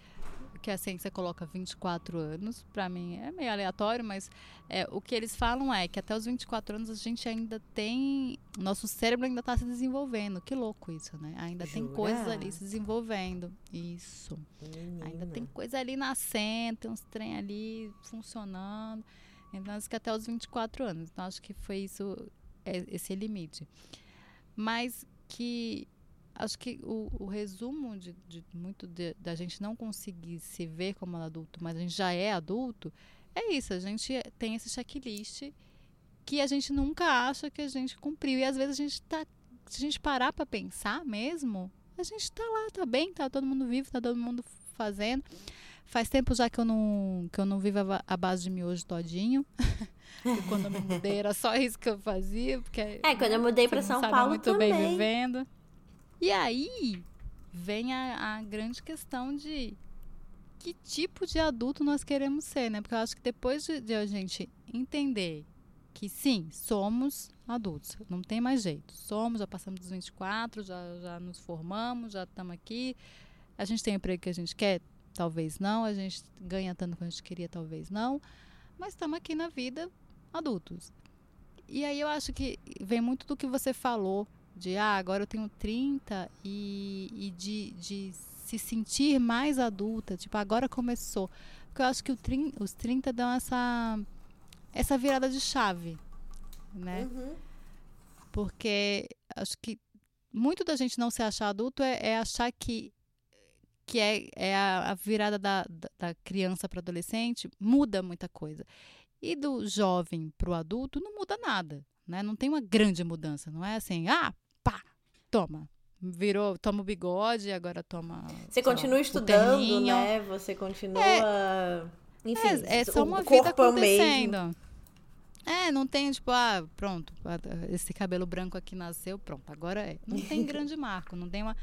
que a ciência coloca 24 anos, para mim é meio aleatório, mas é, o que eles falam é que até os 24 anos a gente ainda tem. Nosso cérebro ainda está se desenvolvendo. Que louco isso, né? Ainda Jura? tem coisas ali se desenvolvendo. Isso. Menina. Ainda tem coisa ali nascendo, tem uns trem ali funcionando. Então, acho que até os 24 anos. Então, acho que foi isso, é, esse limite. Mas que acho que o, o resumo de, de muito de, da gente não conseguir se ver como adulto, mas a gente já é adulto, é isso. A gente tem esse checklist que a gente nunca acha que a gente cumpriu. E às vezes a gente tá. Se a gente parar para pensar mesmo, a gente tá lá, tá bem, tá todo mundo vivo, tá todo mundo fazendo. Faz tempo já que eu não, que eu não vivo a base de miojo todinho. quando eu me mudei era só isso que eu fazia. Porque, é, quando eu mudei para São Paulo muito também. bem vivendo. E aí vem a, a grande questão de que tipo de adulto nós queremos ser, né? Porque eu acho que depois de, de, a gente entender que sim, somos adultos, não tem mais jeito. Somos, já passamos dos 24, já, já nos formamos, já estamos aqui. A gente tem o emprego que a gente quer? Talvez não. A gente ganha tanto quanto a gente queria? Talvez não. Mas estamos aqui na vida adultos. E aí eu acho que vem muito do que você falou de ah, agora eu tenho 30 e, e de, de se sentir mais adulta, tipo, agora começou. Porque eu acho que o, os 30 dão essa, essa virada de chave, né? Uhum. Porque acho que muito da gente não se achar adulto é, é achar que que é, é a, a virada da, da, da criança para adolescente, muda muita coisa. E do jovem para o adulto não muda nada, né? Não tem uma grande mudança, não é assim, ah, toma. Virou, toma o bigode, agora toma. Você continua lá, estudando, né? Você continua. É, enfim, é, é só uma vida é acontecendo. É, não tem, tipo, ah, pronto, esse cabelo branco aqui nasceu, pronto, agora é. Não tem grande marco, não tem uma.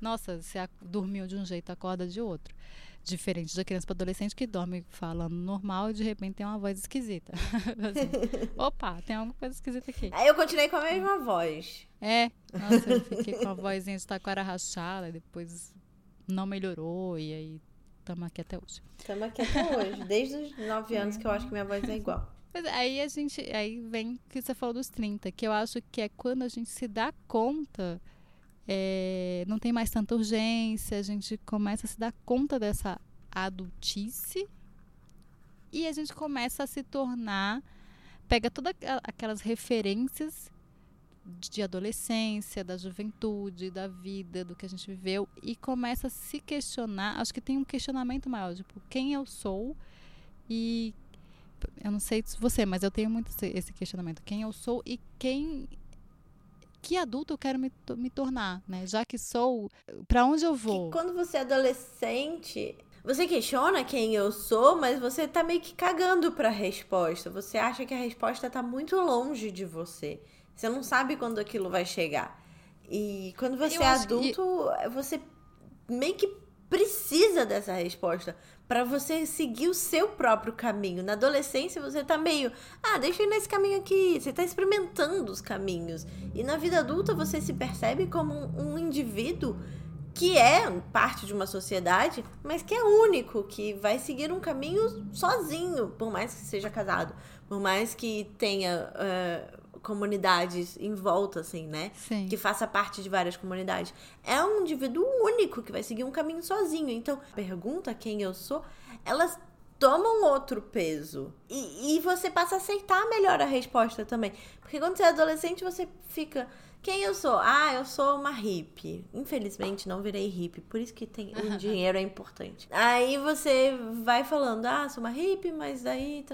Nossa, você dormiu de um jeito, acorda de outro. Diferente da criança para adolescente que dorme falando normal e de repente tem uma voz esquisita. assim, Opa, tem alguma coisa esquisita aqui. Aí eu continuei com a mesma voz. É, nossa, eu fiquei com a vozinha de taquara rachada, e depois não melhorou, e aí estamos aqui até hoje. Estamos aqui até hoje, desde os 9 anos que eu acho que minha voz é igual. Mas aí a gente, aí vem que você falou dos 30, que eu acho que é quando a gente se dá conta é, não tem mais tanta urgência, a gente começa a se dar conta dessa adultice e a gente começa a se tornar, pega todas aquelas referências de adolescência, da juventude, da vida, do que a gente viveu e começa a se questionar. Acho que tem um questionamento maior, tipo, quem eu sou e eu não sei se você, mas eu tenho muito esse questionamento, quem eu sou e quem que adulto eu quero me, me tornar, né? Já que sou, para onde eu vou? Que quando você é adolescente, você questiona quem eu sou, mas você tá meio que cagando para a resposta. Você acha que a resposta tá muito longe de você. Você não sabe quando aquilo vai chegar. E quando você eu é adulto, que... você meio que precisa dessa resposta para você seguir o seu próprio caminho. Na adolescência você tá meio, ah, deixa eu ir nesse caminho aqui. Você tá experimentando os caminhos. E na vida adulta você se percebe como um, indivíduo que é parte de uma sociedade, mas que é único, que vai seguir um caminho sozinho, por mais que seja casado, por mais que tenha uh, comunidades em volta, assim, né? Sim. Que faça parte de várias comunidades. É um indivíduo único que vai seguir um caminho sozinho. Então, a pergunta quem eu sou, elas tomam outro peso. E, e você passa a aceitar melhor a resposta também. Porque quando você é adolescente, você fica quem eu sou? Ah, eu sou uma hippie. Infelizmente, não virei hippie. Por isso que tem, o dinheiro é importante. Aí você vai falando, ah, sou uma hippie, mas daí...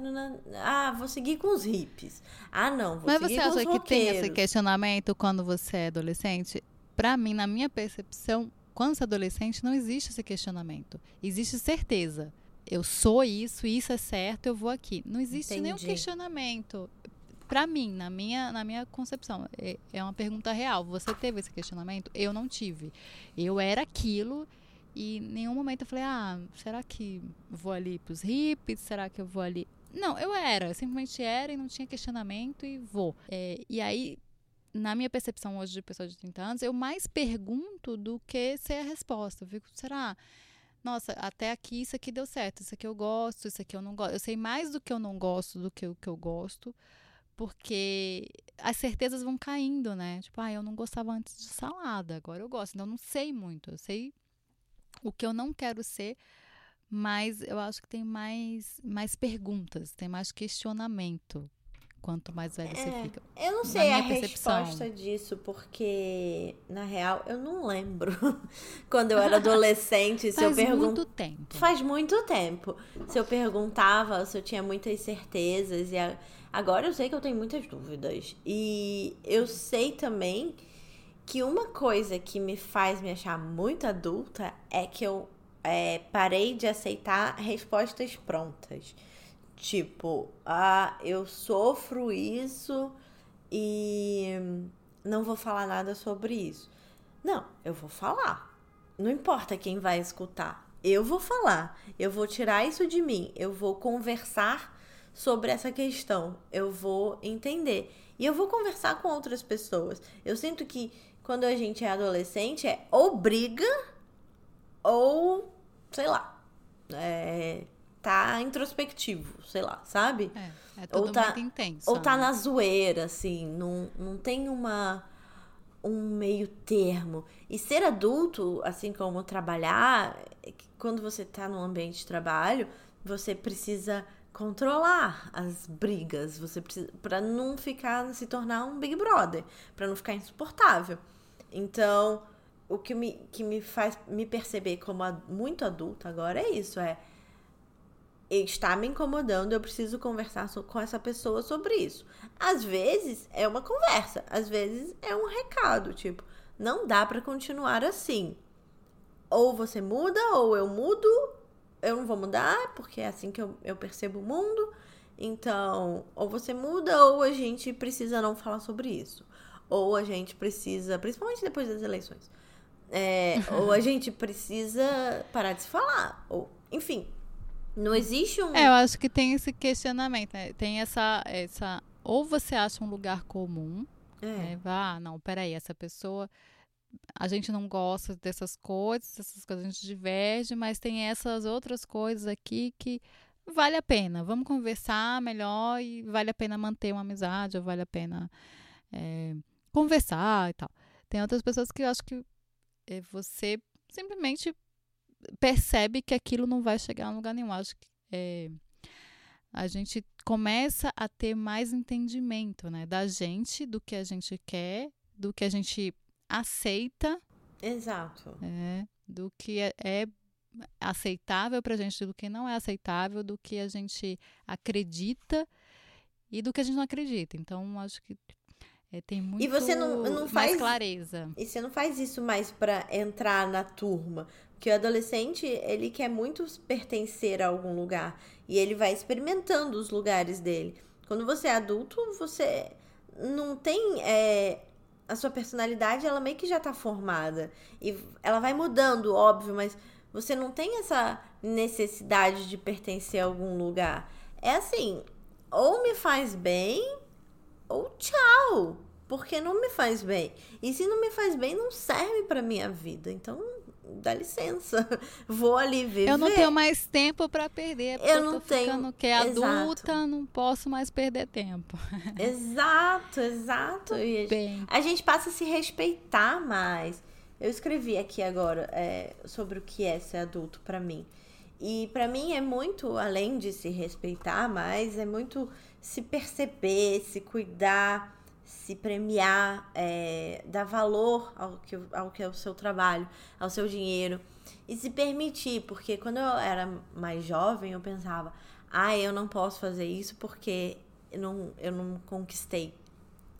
Ah, vou seguir com os hippies. Ah, não, vou mas seguir com os Mas você acha que tem esse questionamento quando você é adolescente? Pra mim, na minha percepção, quando você é adolescente, não existe esse questionamento. Existe certeza eu sou isso, isso é certo, eu vou aqui. Não existe Entendi. nenhum questionamento para mim, na minha, na minha concepção, é, é uma pergunta real. Você teve esse questionamento? Eu não tive. Eu era aquilo E em nenhum momento eu falei, ah, será que vou ali pros hippies? Será que eu vou ali. Não, eu era, eu simplesmente era e não tinha questionamento e vou. É, e aí, na minha percepção hoje de pessoa de 30 anos, eu mais pergunto do que ser a resposta. Eu fico, será? Nossa, até aqui isso aqui deu certo, isso aqui eu gosto, isso aqui eu não gosto. Eu sei mais do que eu não gosto do que o que eu gosto, porque as certezas vão caindo, né? Tipo, ah, eu não gostava antes de salada, agora eu gosto. Então eu não sei muito, eu sei o que eu não quero ser, mas eu acho que tem mais, mais perguntas, tem mais questionamento quanto mais velho é, você fica. Eu não sei a percepção. resposta disso, porque, na real, eu não lembro. Quando eu era adolescente, se Faz eu pergunto. muito tempo. Faz muito tempo. Se eu perguntava, se eu tinha muitas certezas. E agora eu sei que eu tenho muitas dúvidas. E eu sei também que uma coisa que me faz me achar muito adulta é que eu é, parei de aceitar respostas prontas. Tipo, ah, eu sofro isso e não vou falar nada sobre isso. Não, eu vou falar. Não importa quem vai escutar. Eu vou falar. Eu vou tirar isso de mim. Eu vou conversar sobre essa questão. Eu vou entender. E eu vou conversar com outras pessoas. Eu sinto que quando a gente é adolescente, é ou briga ou, sei lá, é, tá introspectivo, sei lá, sabe? É, é tudo ou tá, muito intenso. Ou tá né? na zoeira, assim, não, não tem uma um meio termo. E ser adulto, assim como trabalhar, é quando você tá num ambiente de trabalho, você precisa controlar as brigas, você precisa para não ficar se tornar um Big Brother, para não ficar insuportável. Então, o que me, que me faz me perceber como muito adulta agora é isso: é está me incomodando, eu preciso conversar com essa pessoa sobre isso. Às vezes é uma conversa, às vezes é um recado, tipo, não dá para continuar assim. Ou você muda, ou eu mudo, eu não vou mudar, porque é assim que eu, eu percebo o mundo. Então, ou você muda, ou a gente precisa não falar sobre isso ou a gente precisa, principalmente depois das eleições, é, ou a gente precisa parar de se falar, ou enfim, não existe um. É, eu acho que tem esse questionamento, né? tem essa, essa, ou você acha um lugar comum, é. né? ah, não, peraí, essa pessoa a gente não gosta dessas coisas, essas coisas a gente diverge, mas tem essas outras coisas aqui que vale a pena. Vamos conversar melhor e vale a pena manter uma amizade, ou vale a pena é, conversar e tal. Tem outras pessoas que eu acho que é, você simplesmente percebe que aquilo não vai chegar a lugar nenhum. Acho que é, a gente começa a ter mais entendimento, né, da gente, do que a gente quer, do que a gente aceita. Exato. É, do que é, é aceitável pra gente, do que não é aceitável, do que a gente acredita e do que a gente não acredita. Então, acho que é, tem muito e você não, não faz clareza. E você não faz isso mais para entrar na turma. Porque o adolescente, ele quer muito pertencer a algum lugar. E ele vai experimentando os lugares dele. Quando você é adulto, você não tem. É, a sua personalidade, ela meio que já tá formada. E ela vai mudando, óbvio, mas você não tem essa necessidade de pertencer a algum lugar. É assim, ou me faz bem ou tchau, porque não me faz bem. E se não me faz bem, não serve para minha vida. Então, dá licença. Vou ali viver. Eu não tenho mais tempo para perder. Eu não tenho. Ficando que é adulta, não posso mais perder tempo. Exato, exato. E bem. A gente passa a se respeitar mais. Eu escrevi aqui agora é, sobre o que é ser adulto para mim. E para mim é muito, além de se respeitar mais, é muito se perceber, se cuidar, se premiar, é, dar valor ao que, ao que é o seu trabalho, ao seu dinheiro e se permitir, porque quando eu era mais jovem eu pensava, ah, eu não posso fazer isso porque eu não, eu não conquistei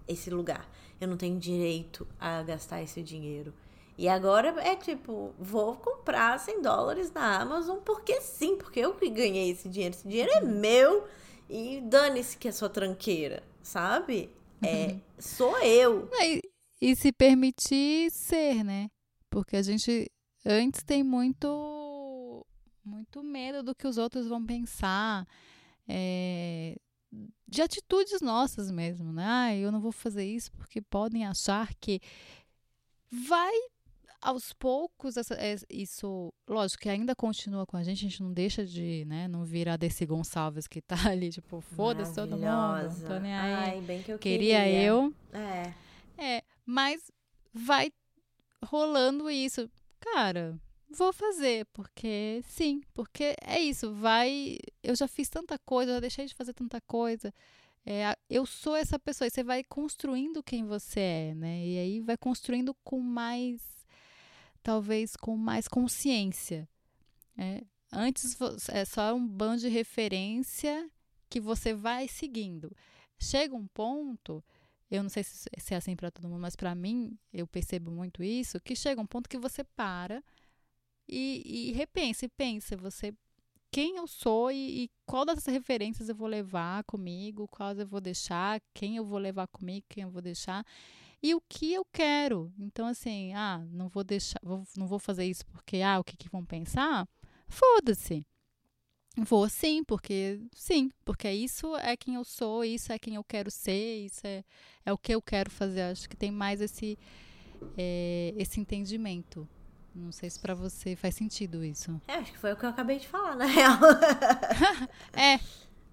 esse lugar, eu não tenho direito a gastar esse dinheiro. E agora é tipo, vou comprar 100 dólares na Amazon porque sim, porque eu que ganhei esse dinheiro. Esse dinheiro é meu e dane-se que é sua tranqueira, sabe? É, uhum. sou eu. E, e se permitir ser, né? Porque a gente antes tem muito, muito medo do que os outros vão pensar. É, de atitudes nossas mesmo, né? Ah, eu não vou fazer isso porque podem achar que vai aos poucos essa, é, isso, lógico que ainda continua com a gente, a gente não deixa de, né, não virar desse Gonçalves que tá ali, tipo, foda-se todo mundo, não tô nem aí. Ai, bem que eu queria, queria eu. É. É, mas vai rolando isso. Cara, vou fazer, porque sim, porque é isso, vai. Eu já fiz tanta coisa, já deixei de fazer tanta coisa. É, eu sou essa pessoa, e você vai construindo quem você é, né? E aí vai construindo com mais talvez com mais consciência. É, antes é só um bando de referência que você vai seguindo. Chega um ponto, eu não sei se, se é assim para todo mundo, mas para mim, eu percebo muito isso, que chega um ponto que você para e, e repensa, e pensa, você quem eu sou e, e, qual dessas referências eu vou levar comigo, quais eu vou deixar, quem eu vou levar comigo, quem eu vou deixar e o que eu quero. Então, assim, ah, não vou deixar, vou, não vou fazer isso porque, ah, o que, que vão pensar? Foda-se. Vou sim, porque sim, porque isso é quem eu sou, isso é quem eu quero ser, isso é, é o que eu quero fazer. Acho que tem mais esse, é, esse entendimento. Não sei se para você faz sentido isso. É, acho que foi o que eu acabei de falar, na real. é,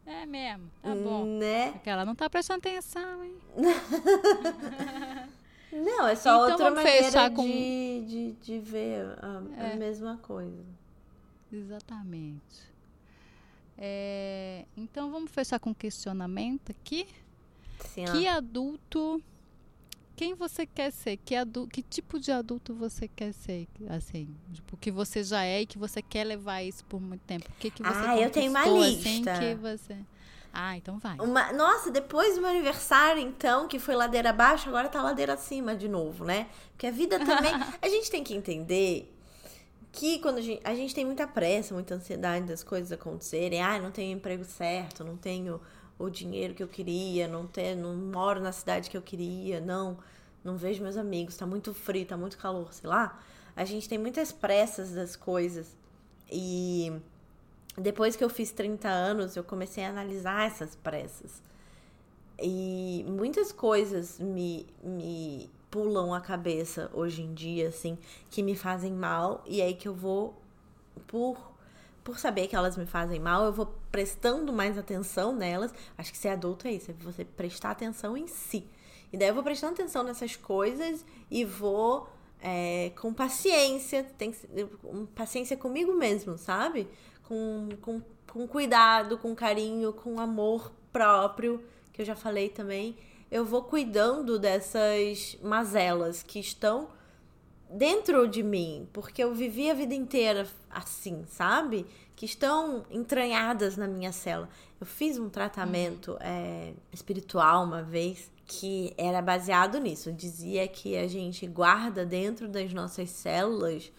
é mesmo, tá bom. Né? Porque ela não tá prestando atenção, hein? não, é só então, outra maneira com... de, de, de ver a, é. a mesma coisa. Exatamente. É, então vamos fechar com um questionamento aqui. Sim, que adulto quem você quer ser? Que, adulto, que tipo de adulto você quer ser? Assim, tipo, que você já é e que você quer levar isso por muito tempo. O que, que você Ah, eu tenho uma lista. Assim, que você... Ah, então vai. Uma... Nossa, depois do meu aniversário, então, que foi ladeira abaixo, agora tá ladeira acima de novo, né? Porque a vida também. a gente tem que entender que quando a gente, a gente tem muita pressa, muita ansiedade das coisas acontecerem. Ah, não tenho emprego certo, não tenho o dinheiro que eu queria, não ter, não moro na cidade que eu queria, não, não vejo meus amigos, tá muito frio, tá muito calor, sei lá. A gente tem muitas pressas das coisas. E depois que eu fiz 30 anos, eu comecei a analisar essas pressas. E muitas coisas me, me pulam a cabeça hoje em dia, assim, que me fazem mal, e aí que eu vou, por por saber que elas me fazem mal, eu vou prestando mais atenção nelas. Acho que ser adulto é isso, é você prestar atenção em si. E daí eu vou prestando atenção nessas coisas e vou é, com paciência, tem que, paciência comigo mesmo, sabe? Com, com, com cuidado, com carinho, com amor próprio, que eu já falei também. Eu vou cuidando dessas mazelas que estão dentro de mim, porque eu vivi a vida inteira assim, sabe? Que estão entranhadas na minha célula. Eu fiz um tratamento uhum. é, espiritual uma vez que era baseado nisso. Dizia que a gente guarda dentro das nossas células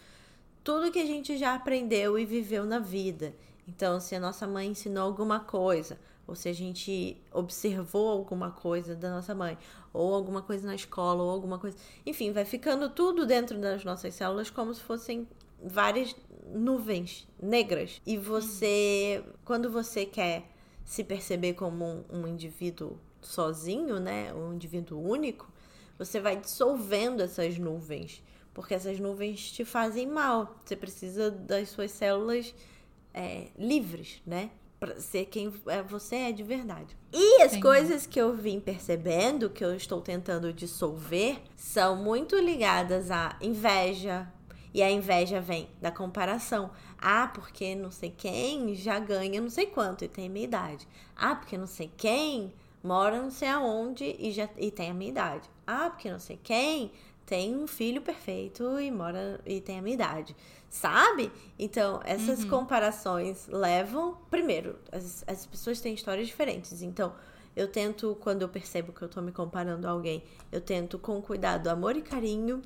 tudo que a gente já aprendeu e viveu na vida. Então, se a nossa mãe ensinou alguma coisa, ou se a gente observou alguma coisa da nossa mãe, ou alguma coisa na escola, ou alguma coisa. Enfim, vai ficando tudo dentro das nossas células como se fossem várias nuvens negras. E você, quando você quer se perceber como um, um indivíduo sozinho, né, um indivíduo único, você vai dissolvendo essas nuvens, porque essas nuvens te fazem mal. Você precisa das suas células é, livres, né? Para ser quem é, você é de verdade. E as Sim. coisas que eu vim percebendo, que eu estou tentando dissolver, são muito ligadas à inveja. E a inveja vem da comparação. Ah, porque não sei quem já ganha não sei quanto e tem a minha idade. Ah, porque não sei quem mora não sei aonde e, já, e tem a minha idade. Ah, porque não sei quem tem um filho perfeito e mora e tem a minha idade sabe? Então, essas uhum. comparações levam. Primeiro, as, as pessoas têm histórias diferentes. Então, eu tento, quando eu percebo que eu tô me comparando a alguém, eu tento, com cuidado, amor e carinho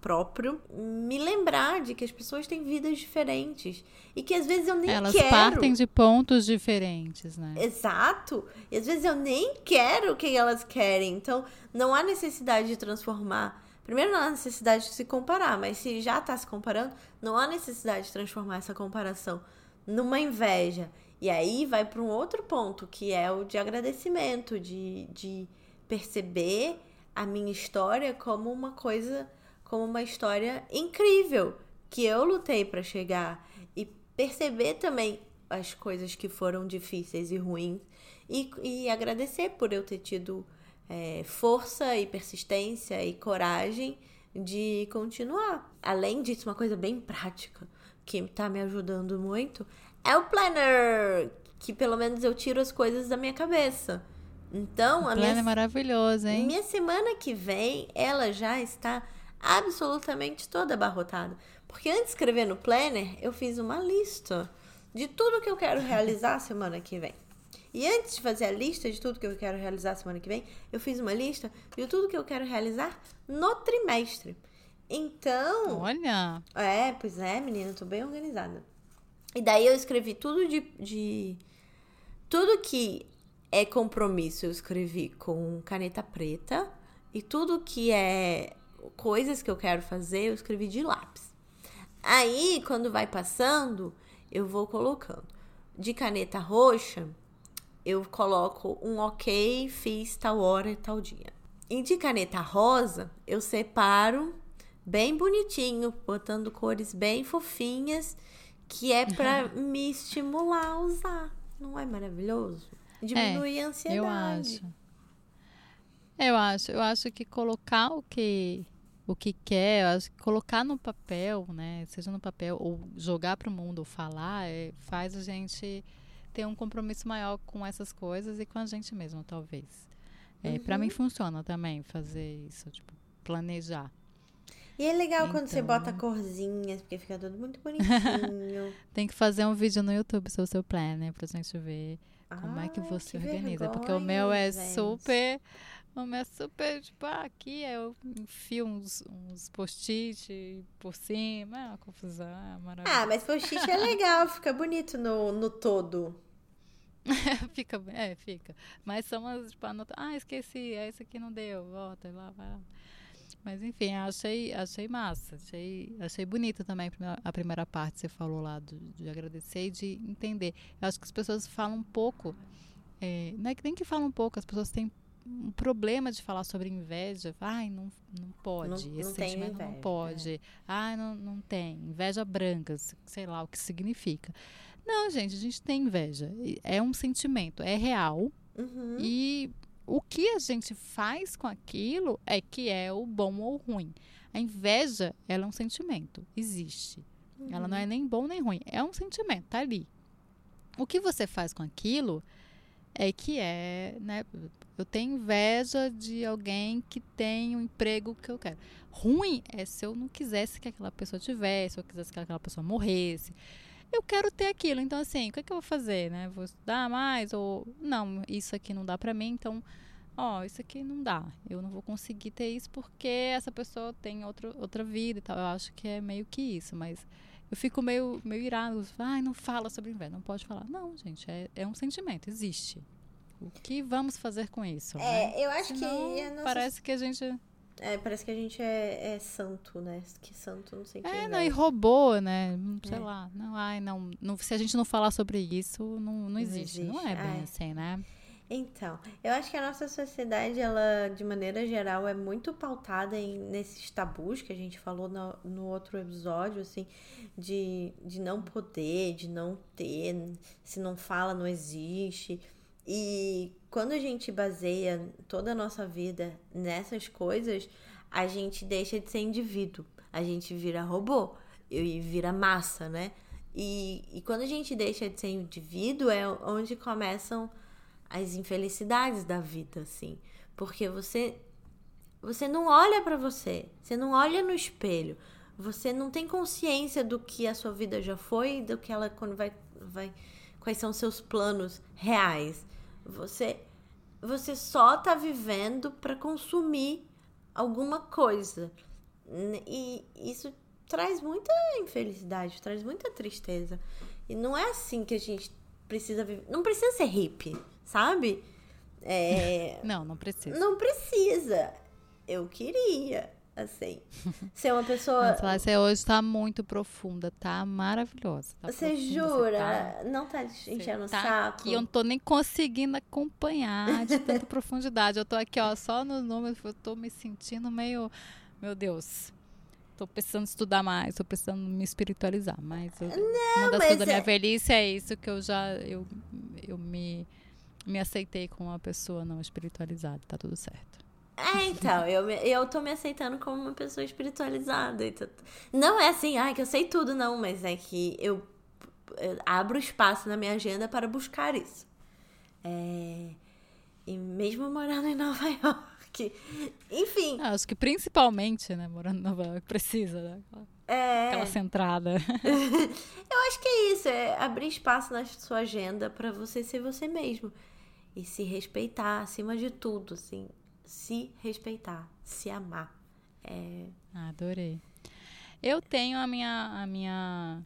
próprio, me lembrar de que as pessoas têm vidas diferentes. E que às vezes eu nem Elas quero. Elas partem de pontos diferentes, né? Exato. E às vezes eu nem quero o que elas querem. Então, não há necessidade de transformar Primeiro, não há necessidade de se comparar, mas se já está se comparando, não há necessidade de transformar essa comparação numa inveja. E aí vai para um outro ponto, que é o de agradecimento, de, de perceber a minha história como uma coisa, como uma história incrível, que eu lutei para chegar. E perceber também as coisas que foram difíceis e ruins. E, e agradecer por eu ter tido é, força e persistência e coragem de continuar. Além disso, uma coisa bem prática que está me ajudando muito é o planner, que pelo menos eu tiro as coisas da minha cabeça. Então, o a planner minha é maravilhoso, hein? Minha semana que vem, ela já está absolutamente toda abarrotada. Porque antes de escrever no planner, eu fiz uma lista de tudo que eu quero realizar semana que vem. E antes de fazer a lista de tudo que eu quero realizar semana que vem, eu fiz uma lista de tudo que eu quero realizar no trimestre. Então. Olha! É, pois é, menina, tô bem organizada. E daí eu escrevi tudo de. de tudo que é compromisso, eu escrevi com caneta preta. E tudo que é coisas que eu quero fazer, eu escrevi de lápis. Aí, quando vai passando, eu vou colocando. De caneta roxa, eu coloco um ok, fiz tal hora e tal dia. E de caneta rosa, eu separo bem bonitinho, botando cores bem fofinhas, que é para me estimular a usar. Não é maravilhoso? Diminui é, a ansiedade. Eu acho. Eu acho, eu acho que colocar o que o que quer, acho que colocar no papel, né, seja no papel ou jogar para o mundo ou falar, é, faz a gente ter um compromisso maior com essas coisas e com a gente mesmo, talvez. É, uhum. Para mim funciona também fazer isso, tipo, planejar. E é legal então, quando você bota então corzinhas, porque fica tudo muito bonitinho. Tem que fazer um vídeo no YouTube sobre o seu planner pra gente ver como é que você que organiza. Vergonha, porque o meu é gente. super. Meu é super, tipo, ah, aqui eu enfio uns, uns post-it por cima. É uma confusão, é maravilhoso. Ah, mas post-it é legal, fica bonito no, no todo. fica, é, fica. Mas são as, tipo, anota, ah, esqueci, é esse aqui não deu, volta lá, vai lá. Mas enfim, achei, achei massa, achei, achei bonita também a primeira parte que você falou lá do, de agradecer e de entender. Eu acho que as pessoas falam um pouco, é, não é que nem que falam um pouco, as pessoas têm um problema de falar sobre inveja. Ai, não, não pode, não, esse não sentimento inveja, não pode. É. Ai, não, não tem. Inveja branca, sei lá o que significa. Não, gente, a gente tem inveja. É um sentimento, é real. Uhum. E o que a gente faz com aquilo é que é o bom ou o ruim. A inveja, ela é um sentimento, existe. Uhum. Ela não é nem bom nem ruim, é um sentimento, tá ali. O que você faz com aquilo é que é, né? Eu tenho inveja de alguém que tem o um emprego que eu quero. Ruim é se eu não quisesse que aquela pessoa tivesse, se eu quisesse que aquela pessoa morresse eu quero ter aquilo. Então, assim, o que, é que eu vou fazer, né? Vou estudar mais? Ou, não, isso aqui não dá para mim, então, ó, isso aqui não dá. Eu não vou conseguir ter isso porque essa pessoa tem outro, outra vida e tal. Eu acho que é meio que isso, mas eu fico meio, meio irado. Ai, não fala sobre inveja, não pode falar. Não, gente, é, é um sentimento, existe. O que vamos fazer com isso? É, né? eu acho Senão, que. Nossa... Parece que a gente é, parece que a gente é, é santo, né? Que santo não sei É, não, e robô, né? Sei é. lá. Não, ai, não, não. Se a gente não falar sobre isso, não, não, existe. não existe. Não é bem ai. assim, né? Então, eu acho que a nossa sociedade, ela, de maneira geral, é muito pautada em, nesses tabus que a gente falou no, no outro episódio, assim, de, de não poder, de não ter, se não fala, não existe. E quando a gente baseia toda a nossa vida nessas coisas, a gente deixa de ser indivíduo, a gente vira robô e vira massa, né? E, e quando a gente deixa de ser indivíduo é onde começam as infelicidades da vida, assim, porque você você não olha para você, você não olha no espelho, você não tem consciência do que a sua vida já foi, do que ela quando vai vai quais são seus planos reais. Você você só tá vivendo para consumir alguma coisa. E isso traz muita infelicidade, traz muita tristeza. E não é assim que a gente precisa viver. Não precisa ser hippie, sabe? É... não, não precisa. Não precisa. Eu queria. Assim. Ser uma pessoa. Você hoje tá muito profunda, tá maravilhosa. Tá você profunda, jura? Você tá, Não tá enchendo o tá saco? aqui, eu não tô nem conseguindo acompanhar de tanta profundidade. Eu tô aqui, ó, só nos números, eu tô me sentindo meio. Meu Deus. Tô precisando estudar mais, tô precisando me espiritualizar. Mas eu- uma das coisas da minha é- velhice é isso que eu já. Eu, eu me, me aceitei como uma pessoa não espiritualizada. Tá tudo certo. É, então, eu, eu tô me aceitando como uma pessoa espiritualizada. Então, não é assim, ai, que eu sei tudo, não, mas é que eu, eu abro espaço na minha agenda para buscar isso. É, e mesmo morando em Nova York. Enfim, Ah, acho que principalmente, né, morando em Nova York, precisa, né? É, aquela centrada. eu acho que é isso, é abrir espaço na sua agenda para você ser você mesmo. E se respeitar acima de tudo, assim. Se respeitar, se amar. É, adorei. Eu tenho a minha, a minha,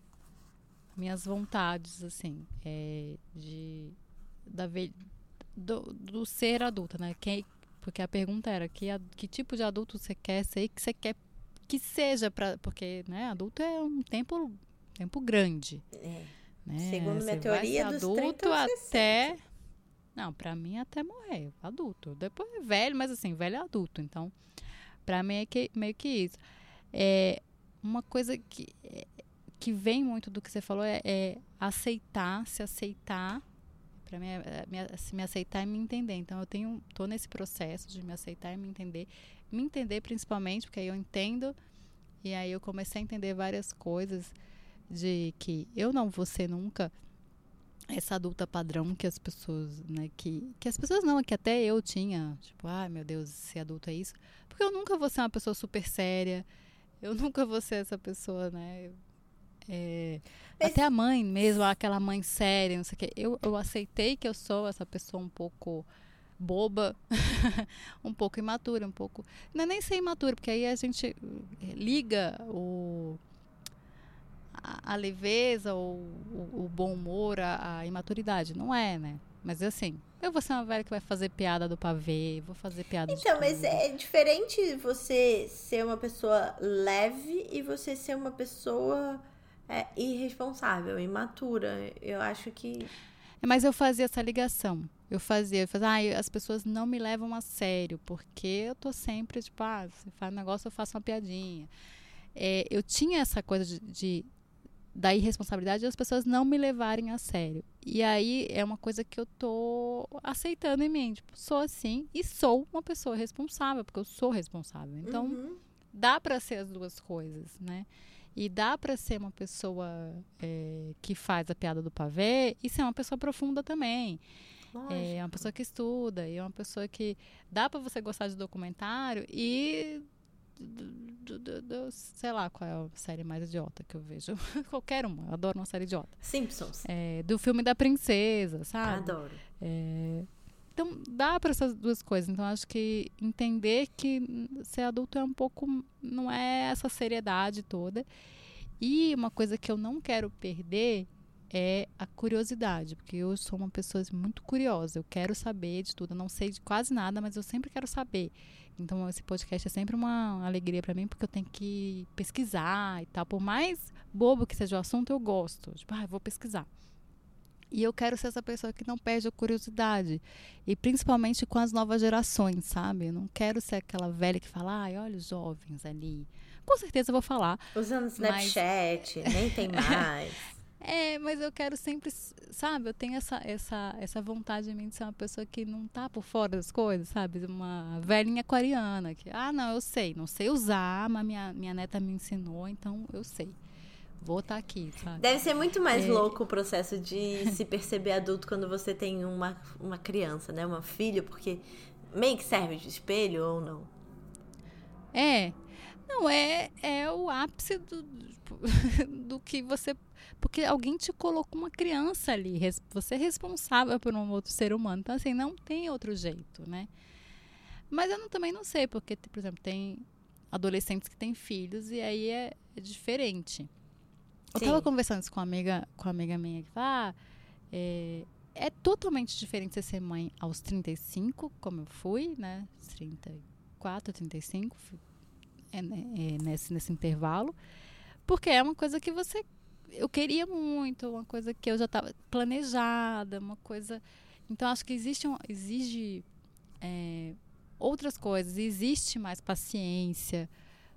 minhas vontades, assim, é, de da do, do ser adulta, né? Quem, porque a pergunta era que, que tipo de adulto você quer ser que você quer que seja para, porque, né? Adulto é um tempo, tempo grande. é. Né? Segundo minha teoria, dos 30 adulto aos até. Não, pra mim até morrer, adulto. Depois é velho, mas assim, velho é adulto. Então, pra mim é que, meio que isso. É uma coisa que, é, que vem muito do que você falou é, é aceitar, se aceitar. Pra mim, é, é, me, se me aceitar e me entender. Então, eu tenho, tô nesse processo de me aceitar e me entender. Me entender principalmente, porque aí eu entendo. E aí eu comecei a entender várias coisas de que eu não vou ser nunca essa adulta padrão que as pessoas, né, que, que as pessoas não, que até eu tinha, tipo, ai meu Deus, ser adulto é isso. Porque eu nunca vou ser uma pessoa super séria, eu nunca vou ser essa pessoa, né, é, Mas- até a mãe mesmo, aquela mãe séria, não sei o quê. Eu, eu aceitei que eu sou essa pessoa um pouco boba, um pouco imatura, um pouco. Não é nem ser imatura, porque aí a gente eh, liga o a, a leveza ou o, o bom humor à, à imaturidade. Não é, né? Mas assim, eu vou ser uma velha que vai fazer piada do pavê, vou fazer piada Então, mas é diferente você ser uma pessoa leve e você ser uma pessoa é, irresponsável, imatura. Eu acho que. Mas eu fazia essa ligação. Eu fazia, eu fazia, ah, as pessoas não me levam a sério, porque eu tô sempre, tipo, ah, você faz um negócio, eu faço uma piadinha. É, eu tinha essa coisa de, de da irresponsabilidade de as pessoas não me levarem a sério. E aí é uma coisa que eu tô aceitando em mim. Tipo, sou assim e sou uma pessoa responsável, porque eu sou responsável. Então, Uhum. dá para ser as duas coisas, né? E dá para ser uma pessoa é, que faz a piada do pavê e ser uma pessoa profunda também. Lógico. É uma pessoa que estuda e é uma pessoa que dá para você gostar de documentário e do, do- do- sei lá qual é a série mais idiota que eu vejo. Qualquer uma, eu adoro uma série idiota. Simpsons. É, do filme da princesa, sabe? Adoro. É, então, dá para essas duas coisas. Então, acho que entender que ser adulto é um pouco. não é essa seriedade toda. E uma coisa que eu não quero perder é a curiosidade, porque eu sou uma pessoa muito curiosa. Eu quero saber de tudo. Eu não sei de quase nada, mas eu sempre quero saber. Então, esse podcast é sempre uma alegria para mim, porque eu tenho que pesquisar e tal. Por mais bobo que seja o assunto, eu gosto. Tipo, ah, eu vou pesquisar. E eu quero ser essa pessoa que não perde a curiosidade. E principalmente com as novas gerações, sabe? Eu não quero ser aquela velha que fala, ai, olha os jovens ali. Com certeza eu vou falar. Usando Snapchat, nem tem mais. É, mas eu quero sempre, sabe? Eu tenho essa, essa, essa vontade em mim de ser uma pessoa que não tá por fora das coisas, sabe? Uma velhinha aquariana. Que, ah, não, eu sei. Não sei usar, mas minha, minha neta me ensinou, então eu sei. Vou estar aqui, sabe? Deve ser muito mais É. louco o processo de se perceber adulto quando você tem uma, uma criança, né? Uma filha, porque meio que serve de espelho ou não. É. Não, é, é o ápice do, do que você. Porque alguém te colocou uma criança ali. Você é responsável por um outro ser humano. Então, assim, não tem outro jeito, né? Mas eu não- também não sei, porque, por exemplo, tem adolescentes que têm filhos e aí é, é diferente. Eu Sim. tava conversando isso com uma amiga, com uma amiga minha que fala, ah, é, é totalmente diferente você ser mãe aos 35, como eu fui, né? 34, 35. É, né, é, nesse, nesse intervalo, porque é uma coisa que você. Eu queria muito, uma coisa que eu já estava planejada, uma coisa. Então, acho que existe, um, exige é, outras coisas, existe mais paciência,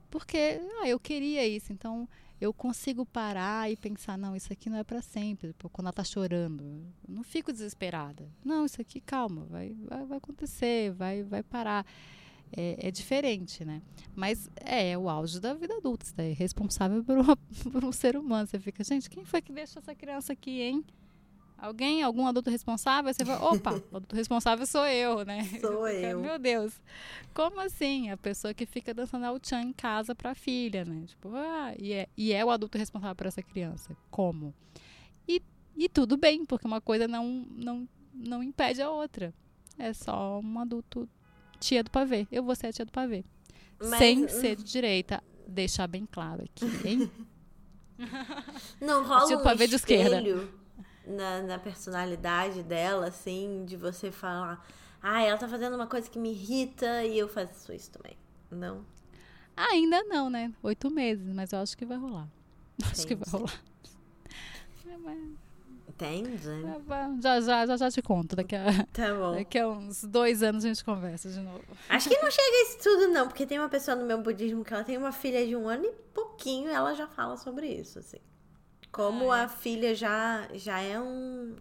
porque ah, eu queria isso, então eu consigo parar e pensar, não, isso aqui não é para sempre. Quando ela está chorando, não fico desesperada. Não, isso aqui, calma, vai, vai, vai acontecer, vai, vai parar. É, é, diferente, né? Mas é, é o auge da vida adulta. Você é responsável por, uma, por um ser humano. Você fica, gente, quem foi que deixou essa criança aqui, hein? Alguém, algum adulto responsável? Você fala, opa, o adulto responsável sou eu, né? Sou eu. Meu Deus. Como assim? A pessoa que fica dançando ao chan em casa pra filha, né? Tipo, ah, e é, e é o adulto responsável por essa criança. Como? E, e tudo bem, porque uma coisa não, não, não impede a outra. É só um adulto tia do pavê. Eu vou ser a tia do pavê. Mas... Sem ser de direita. Deixar bem claro aqui, hein? Não rola um espelho. de esquerda na, na personalidade dela, assim, de você falar, ah, ela tá fazendo uma coisa que me irrita e eu faço isso também. Não? Ainda não, né? Oito meses, mas eu acho que vai rolar. Entendi. Acho que vai rolar. Entende? Já, já, já, já te conto. Daqui a, tá bom. daqui a uns dois anos a gente conversa de novo. Acho que não chega a isso tudo, não, porque tem uma pessoa no meu budismo que ela tem uma filha de um ano e pouquinho, ela já fala sobre isso, assim. Como ah, é. a filha já, já é um,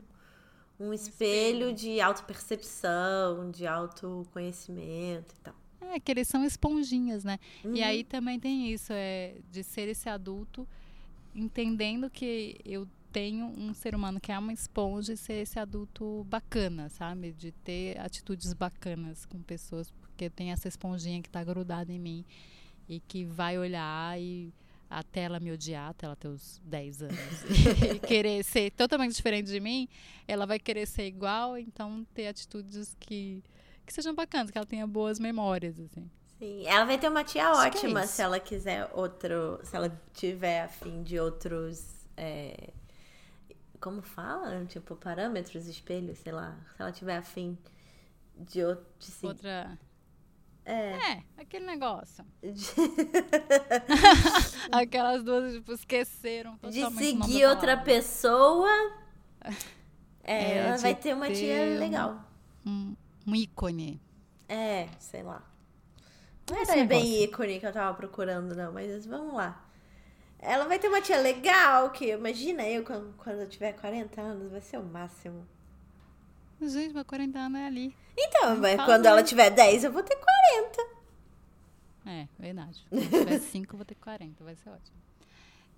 um espelho, espelho de autopercepção, de autoconhecimento e tal. É, que eles são esponjinhas, né? Uhum. E aí também tem isso, é de ser esse adulto entendendo que eu tenho um ser humano que é uma esponja e ser esse adulto bacana, sabe? De ter atitudes bacanas com pessoas, porque tem essa esponjinha que está grudada em mim e que vai olhar e até ela me odiar, até ela ter os 10 anos, e querer ser totalmente diferente de mim, ela vai querer ser igual, então ter atitudes que, que sejam bacanas, que ela tenha boas memórias, assim. Sim, ela vai ter uma tia Acho é ótima é se ela quiser outro, se ela tiver afim de outros, é, como fala? Tipo, parâmetros, espelhos, sei lá, se ela tiver afim de, outro, de outra é. é, aquele negócio. Aquelas duas, tipo, esqueceram De seguir outra pessoa. É, é ela vai ter uma tia legal. Um, um, ícone. É, sei lá. Não era bem ícone que eu tava procurando, não, mas vamos lá. Ela vai ter uma tia legal, que imagina eu quando, quando eu tiver 40 anos, vai ser o máximo. Gente, mas 40 anos é ali. Então, mas quando ela tiver 10, eu vou ter 40. É, verdade. Quando tiver 5, eu vou ter 40. Vai ser ótimo.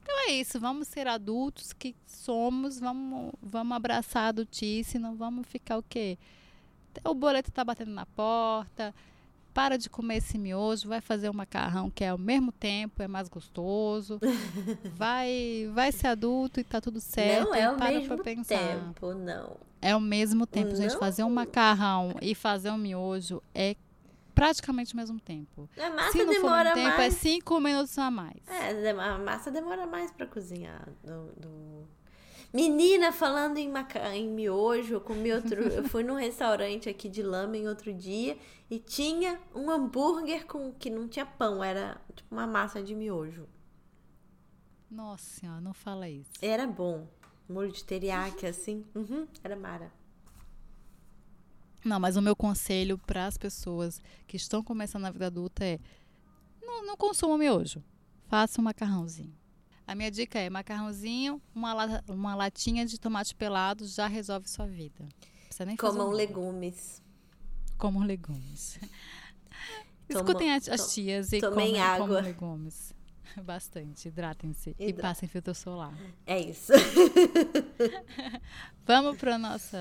Então é isso. Vamos ser adultos que somos. Vamos, vamos abraçar a adultice. Não vamos ficar o quê? O boleto tá batendo na porta. Para de comer esse miojo, vai fazer um macarrão que é ao mesmo tempo, é mais gostoso. vai, vai ser adulto e tá tudo certo. Não é ao mesmo tempo, não. É ao mesmo tempo, não. gente. Fazer um macarrão e fazer um miojo é praticamente o mesmo tempo. A massa Se não demora for um tempo, é mais. é cinco minutos a mais. É, a massa demora mais para cozinhar. Do, do... Menina, falando em, maca... em miojo, eu comi outro. eu fui num restaurante aqui de lamen outro dia e tinha um hambúrguer com que não tinha pão, era tipo uma massa de miojo. Nossa senhora, não fala isso. Era bom. Molho de teriyaki, assim. Uhum, era mara. Não, mas o meu conselho para as pessoas que estão começando a vida adulta é: não, não consuma miojo. Faça um macarrãozinho. A minha dica é macarrãozinho, uma, uma latinha de tomate pelado já resolve sua vida. Precisa nem Comam um legumes. Comam legumes. Escutem as, as tias e comem, água. comam legumes. Bastante. Hidratem-se e passem filtro solar. É isso. Vamos para nossa.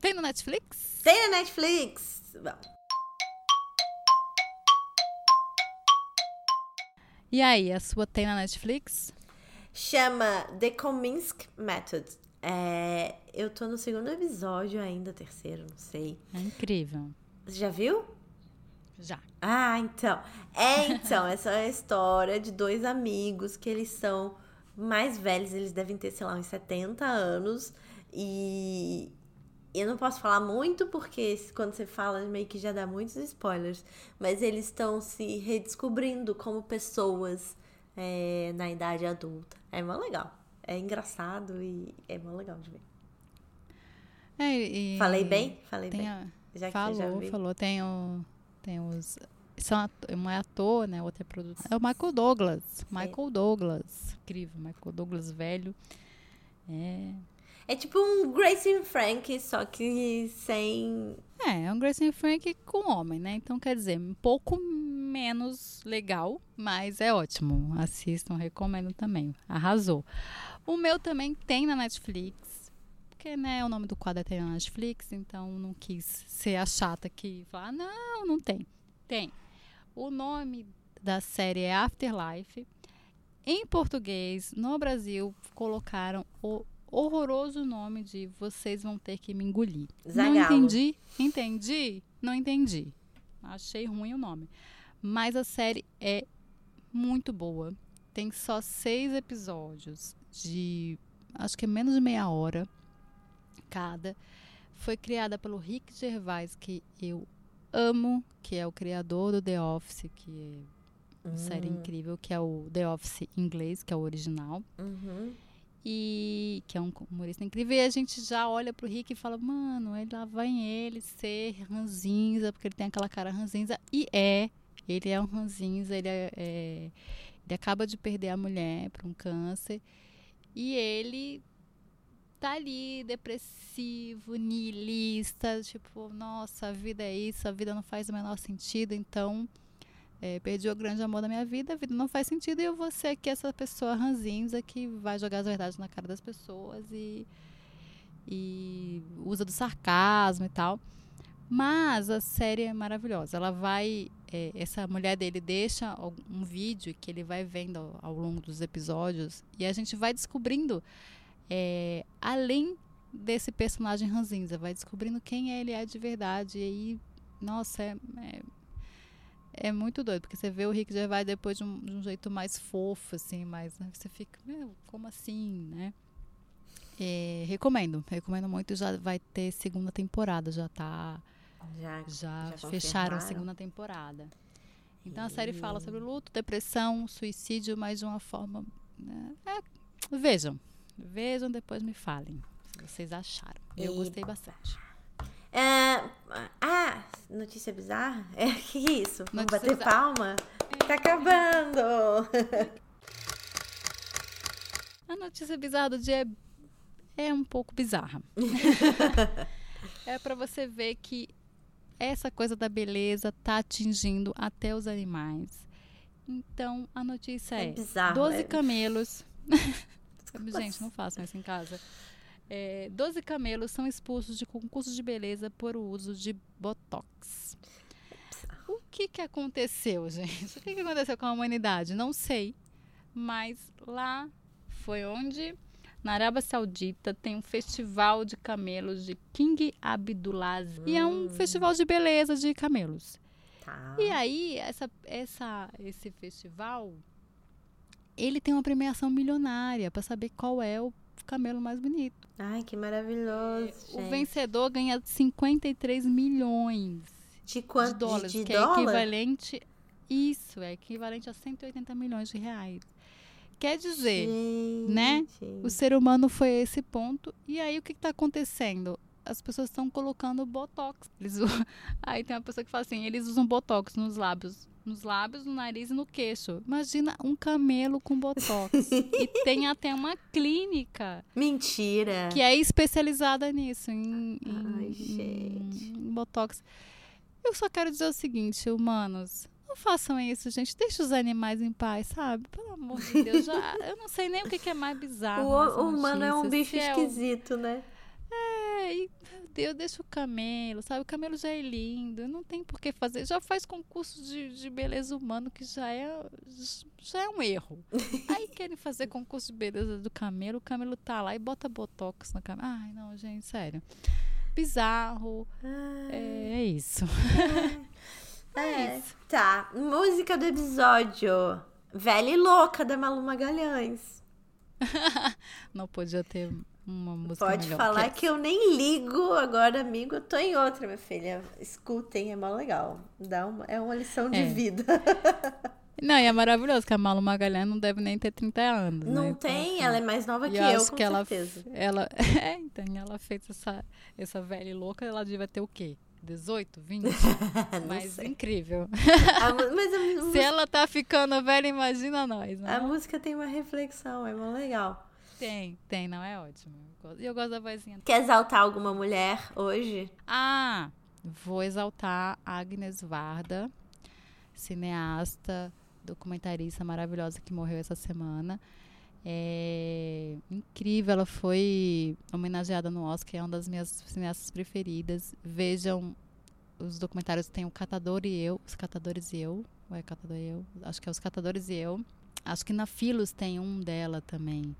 Tem no Netflix? Tem no Netflix. Vamos. E aí, a sua tem na Netflix? Chama The Kominsky Method. É, eu tô no segundo episódio ainda, terceiro, não sei. É incrível. Você já viu? Já. Ah, então. É, então, essa é a história de dois amigos que eles são mais velhos, eles devem ter, sei lá, uns 70 anos. E eu não posso falar muito porque quando você fala meio que já dá muitos spoilers, mas eles estão se redescobrindo como pessoas é, na idade adulta. É mó legal. É engraçado e é mó legal de ver. É, Falei bem? Falei bem. a, já que falou, já viu. falou. Tem, o, tem os. São um é ator, né? Outro é produtor. É o Michael Douglas. Michael Douglas. Incrível. Michael Douglas velho. É. É tipo um Grace and Frank, só que sem. É, é um Grace and Frank com homem, né? Então, quer dizer, um pouco menos legal, mas é ótimo. Assistam, recomendo também. Arrasou. O meu também tem na Netflix, porque, né, o nome do quadro é tem na Netflix, então não quis ser a chata que falar, "Ah, não, não tem. Tem. O nome da série é Afterlife. Em português, no Brasil, colocaram o horroroso nome de Vocês Vão Ter Que Me Engolir. Não Zagalo. entendi. Entendi? Não entendi. Achei ruim o nome. Mas a série é muito boa. Tem só seis episódios de acho que é menos de meia hora cada. Foi criada pelo Rick Gervais, que eu amo, que é o criador do The Office, que é uma série Hum. incrível, que é o The Office inglês, que é o original Uhum. E que é um humorista incrível. E a gente já olha pro Rick e fala, mano, ele lá vai ele ser ranzinza, porque ele tem aquela cara ranzinza. E é, ele é um ranzinza, ele, é, é- ele acaba de perder a mulher para um câncer. E ele tá ali, depressivo, niilista, tipo, nossa, a vida é isso, a vida não faz o menor sentido, então é, perdi o grande amor da minha vida, a vida não faz sentido e eu vou ser aqui essa pessoa ranzinza que vai jogar as verdades na cara das pessoas e, e usa do sarcasmo e tal. Mas a série é maravilhosa. Ela vai. é, essa mulher dele deixa um vídeo que ele vai vendo ao, ao longo dos episódios e a gente vai descobrindo, é, além desse personagem ranzinza, vai descobrindo quem ele é de verdade. E aí, nossa, é, é, é muito doido, porque você vê o Rick Gervais depois de um, de um jeito mais fofo, assim, mais. né, Você fica, meu, como assim, né? É, recomendo, recomendo muito. Já vai ter segunda temporada, já tá. Já. Já, Já fecharam a segunda temporada. Então a série fala sobre luto, depressão, suicídio, mas de uma forma. né, é, vejam. Vejam, depois me falem se vocês acharam. Eu gostei Epa. bastante. É, ah, notícia bizarra? É, que isso? Vamos Notícia bater bizarra. palma? Tá acabando! A notícia bizarra do dia é, é um pouco bizarra. é para você ver que essa coisa da beleza tá atingindo até os animais. Então a notícia É é: bizarro. 12 é- camelos. Gente, não façam isso em casa. É, 12 camelos são expulsos de concursos de beleza por uso de botox. O que, que aconteceu, gente? O que, que aconteceu com a humanidade? Não sei. Mas lá foi onde, na Arábia Saudita, tem um festival de camelos de King Abdulaziz. E é um festival de beleza de camelos. Tá. E aí, essa, essa, esse festival, ele tem uma premiação milionária para saber qual é o camelo mais bonito. Ai, que maravilhoso. O gente. vencedor ganha 53 milhões De de quanto? dólares, de que é dólar? equivalente. Isso, é equivalente a 180 milhões de reais. Quer dizer, né? Gente. o ser humano foi a esse ponto. E aí, o que está acontecendo? As pessoas estão colocando botox. Eles, aí tem uma pessoa que fala assim: eles usam botox nos lábios. Nos lábios, no nariz e no queixo. Imagina um camelo com botox. e tem até uma clínica Mentira. que é especializada nisso, em, em- Ai, gente. em botox. Eu só quero dizer o seguinte, humanos. Não façam isso, gente. Deixa os animais em paz, sabe? Pelo amor de Deus. Já, eu não sei nem o que que é mais bizarro. o, humano é um bicho é esquisito, né? É, e, meu Deus, deixa o camelo, sabe? O camelo já é lindo, não tem por que fazer. Já faz concurso de, de beleza humano, que já é, já é um erro. Aí querem fazer concurso de beleza do camelo, o camelo tá lá e bota botox no camelo. Ai, não, gente, sério. Bizarro. É, é isso. É, isso. Tá. Música do episódio. Velha e louca da Malu Magalhães. Não podia ter uma música Pode melhor falar que, que, eu nem ligo agora, amigo. Eu tô em outra, minha filha. Escutem, é mó legal. Dá uma, é uma lição de É. vida. Não, e é maravilhoso que a Malu Magalhães não deve nem ter 30 anos, né? Não Então, tem, assim, ela é mais nova que eu acho com que ela, certeza. ela, é, então, ela fez essa, essa velha e louca, ela devia ter o quê? 18, 20? Não Mas sei. incrível. A mas a, Se ela tá ficando velha, imagina nós, né? a música tem uma reflexão, é mó legal. Tem, tem, não é ótimo. E eu gosto da vozinha. Quer exaltar alguma mulher hoje? Ah, vou exaltar Agnes Varda, cineasta, documentarista maravilhosa que morreu essa semana. É incrível, ela foi homenageada no Oscar, é uma das minhas cineastas preferidas. Vejam os documentários tem o Catador e Eu, Os Catadores e Eu, ou é Catador e Eu? Acho que é Os Catadores e Eu. Acho que na Filos tem um dela também,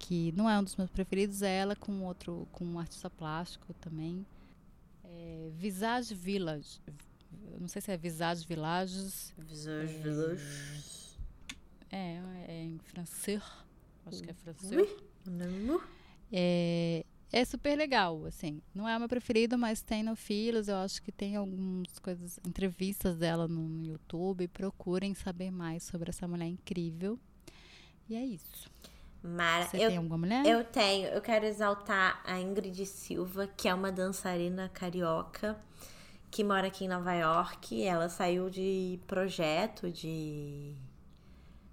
que não é um dos meus preferidos, é ela com outro, com um artista plástico também. É, Visage Village. Não sei se é Visage Villages. É, é em francês. Acho que é francês. Oui. É, é super legal, assim. Não é o meu preferido, mas tem no Filos. Eu acho que tem algumas coisas, entrevistas dela no, no YouTube. Procurem saber mais sobre essa mulher incrível. E é isso. Mara, Você eu, tem alguma mulher? eu tenho. Eu quero exaltar a Ingrid Silva, que é uma dançarina carioca que mora aqui em Nova York. Ela saiu de projeto de,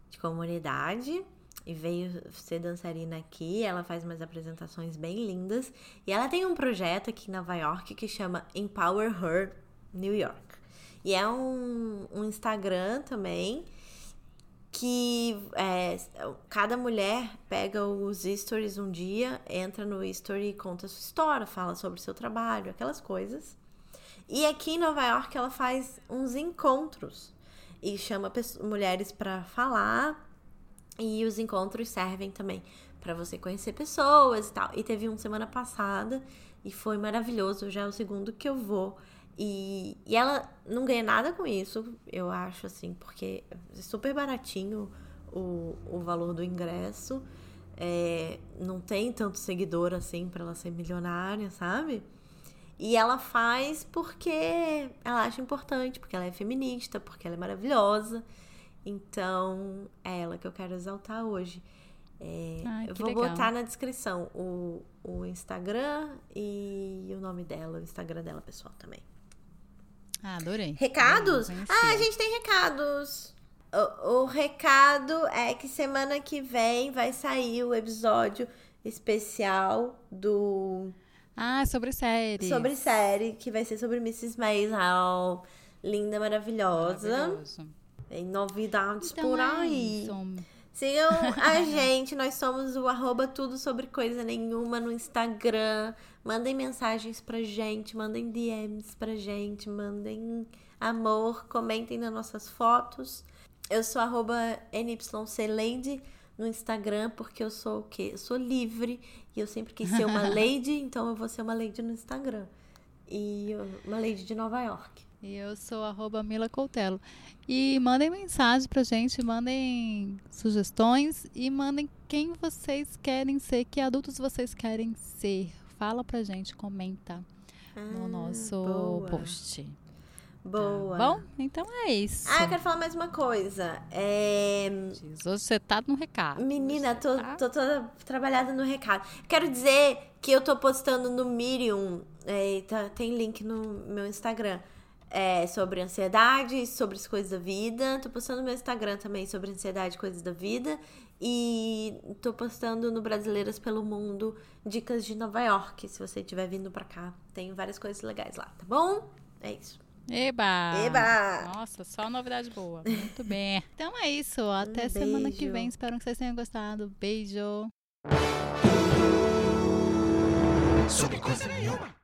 de comunidade e veio ser dançarina aqui. Ela faz umas apresentações bem lindas. E ela tem um projeto aqui em Nova York que chama Empower Her New York. E é um, um Instagram também que é, cada mulher pega os stories um dia, entra no story e conta a sua história, fala sobre o seu trabalho, aquelas coisas. E aqui em Nova York ela faz uns encontros e chama mulheres para falar. E os encontros servem também para você conhecer pessoas e tal. E teve um semana passada e foi maravilhoso, já é o segundo que eu vou. E, e ela não ganha nada com isso, eu acho, assim, porque é super baratinho o, o valor do ingresso. É, não tem tanto seguidor assim para ela ser milionária, sabe? E ela faz porque ela acha importante, porque ela é feminista, porque ela é maravilhosa. Então, é ela que eu quero exaltar hoje. É, eu vou legal. botar na descrição o, o Instagram e o nome dela, o Instagram dela pessoal também. Ah, adorei. Recados? Ah, a gente tem recados. O, o recado é que semana que vem vai sair o episódio especial do Ah, sobre séries. sobre série, que vai ser sobre Mrs. Maisel. Linda, maravilhosa. Maravilhoso. Tem novidades Então por é aí. isso. Sigam a gente, nós somos o arroba tudo sobre coisa nenhuma no Instagram. Mandem mensagens pra gente, mandem DMs pra gente, mandem amor, comentem nas nossas fotos. Eu sou arroba NYCLady no Instagram, porque eu sou o quê? Eu sou livre e eu sempre quis ser uma lady, então eu vou ser uma lady no Instagram. E uma lady de Nova York. E eu sou arroba Mila Coutelo. E mandem mensagem pra gente, mandem sugestões e mandem quem vocês querem ser, que adultos vocês querem ser. Fala pra gente, comenta no Ah, nosso boa. post. Boa. Tá bom? Então é isso. Ah, eu quero falar mais uma coisa. É... Hoje você tá no recado. Menina, tô, tá- tô toda trabalhada no recado. Quero dizer que eu tô postando no Medium, é, tá- tem link no meu Instagram, é, sobre ansiedade, sobre as coisas da vida. Tô postando no meu Instagram também sobre ansiedade e coisas da vida. E tô postando no Brasileiras pelo Mundo dicas de Nova York, se você estiver vindo pra cá. Tem várias coisas legais lá, tá bom? É isso. Eba! Eba! Nossa, só novidade boa. Muito bem. Então é isso. Até Um semana que vem. Espero que vocês tenham gostado. Beijo. Sobre coisa nenhuma.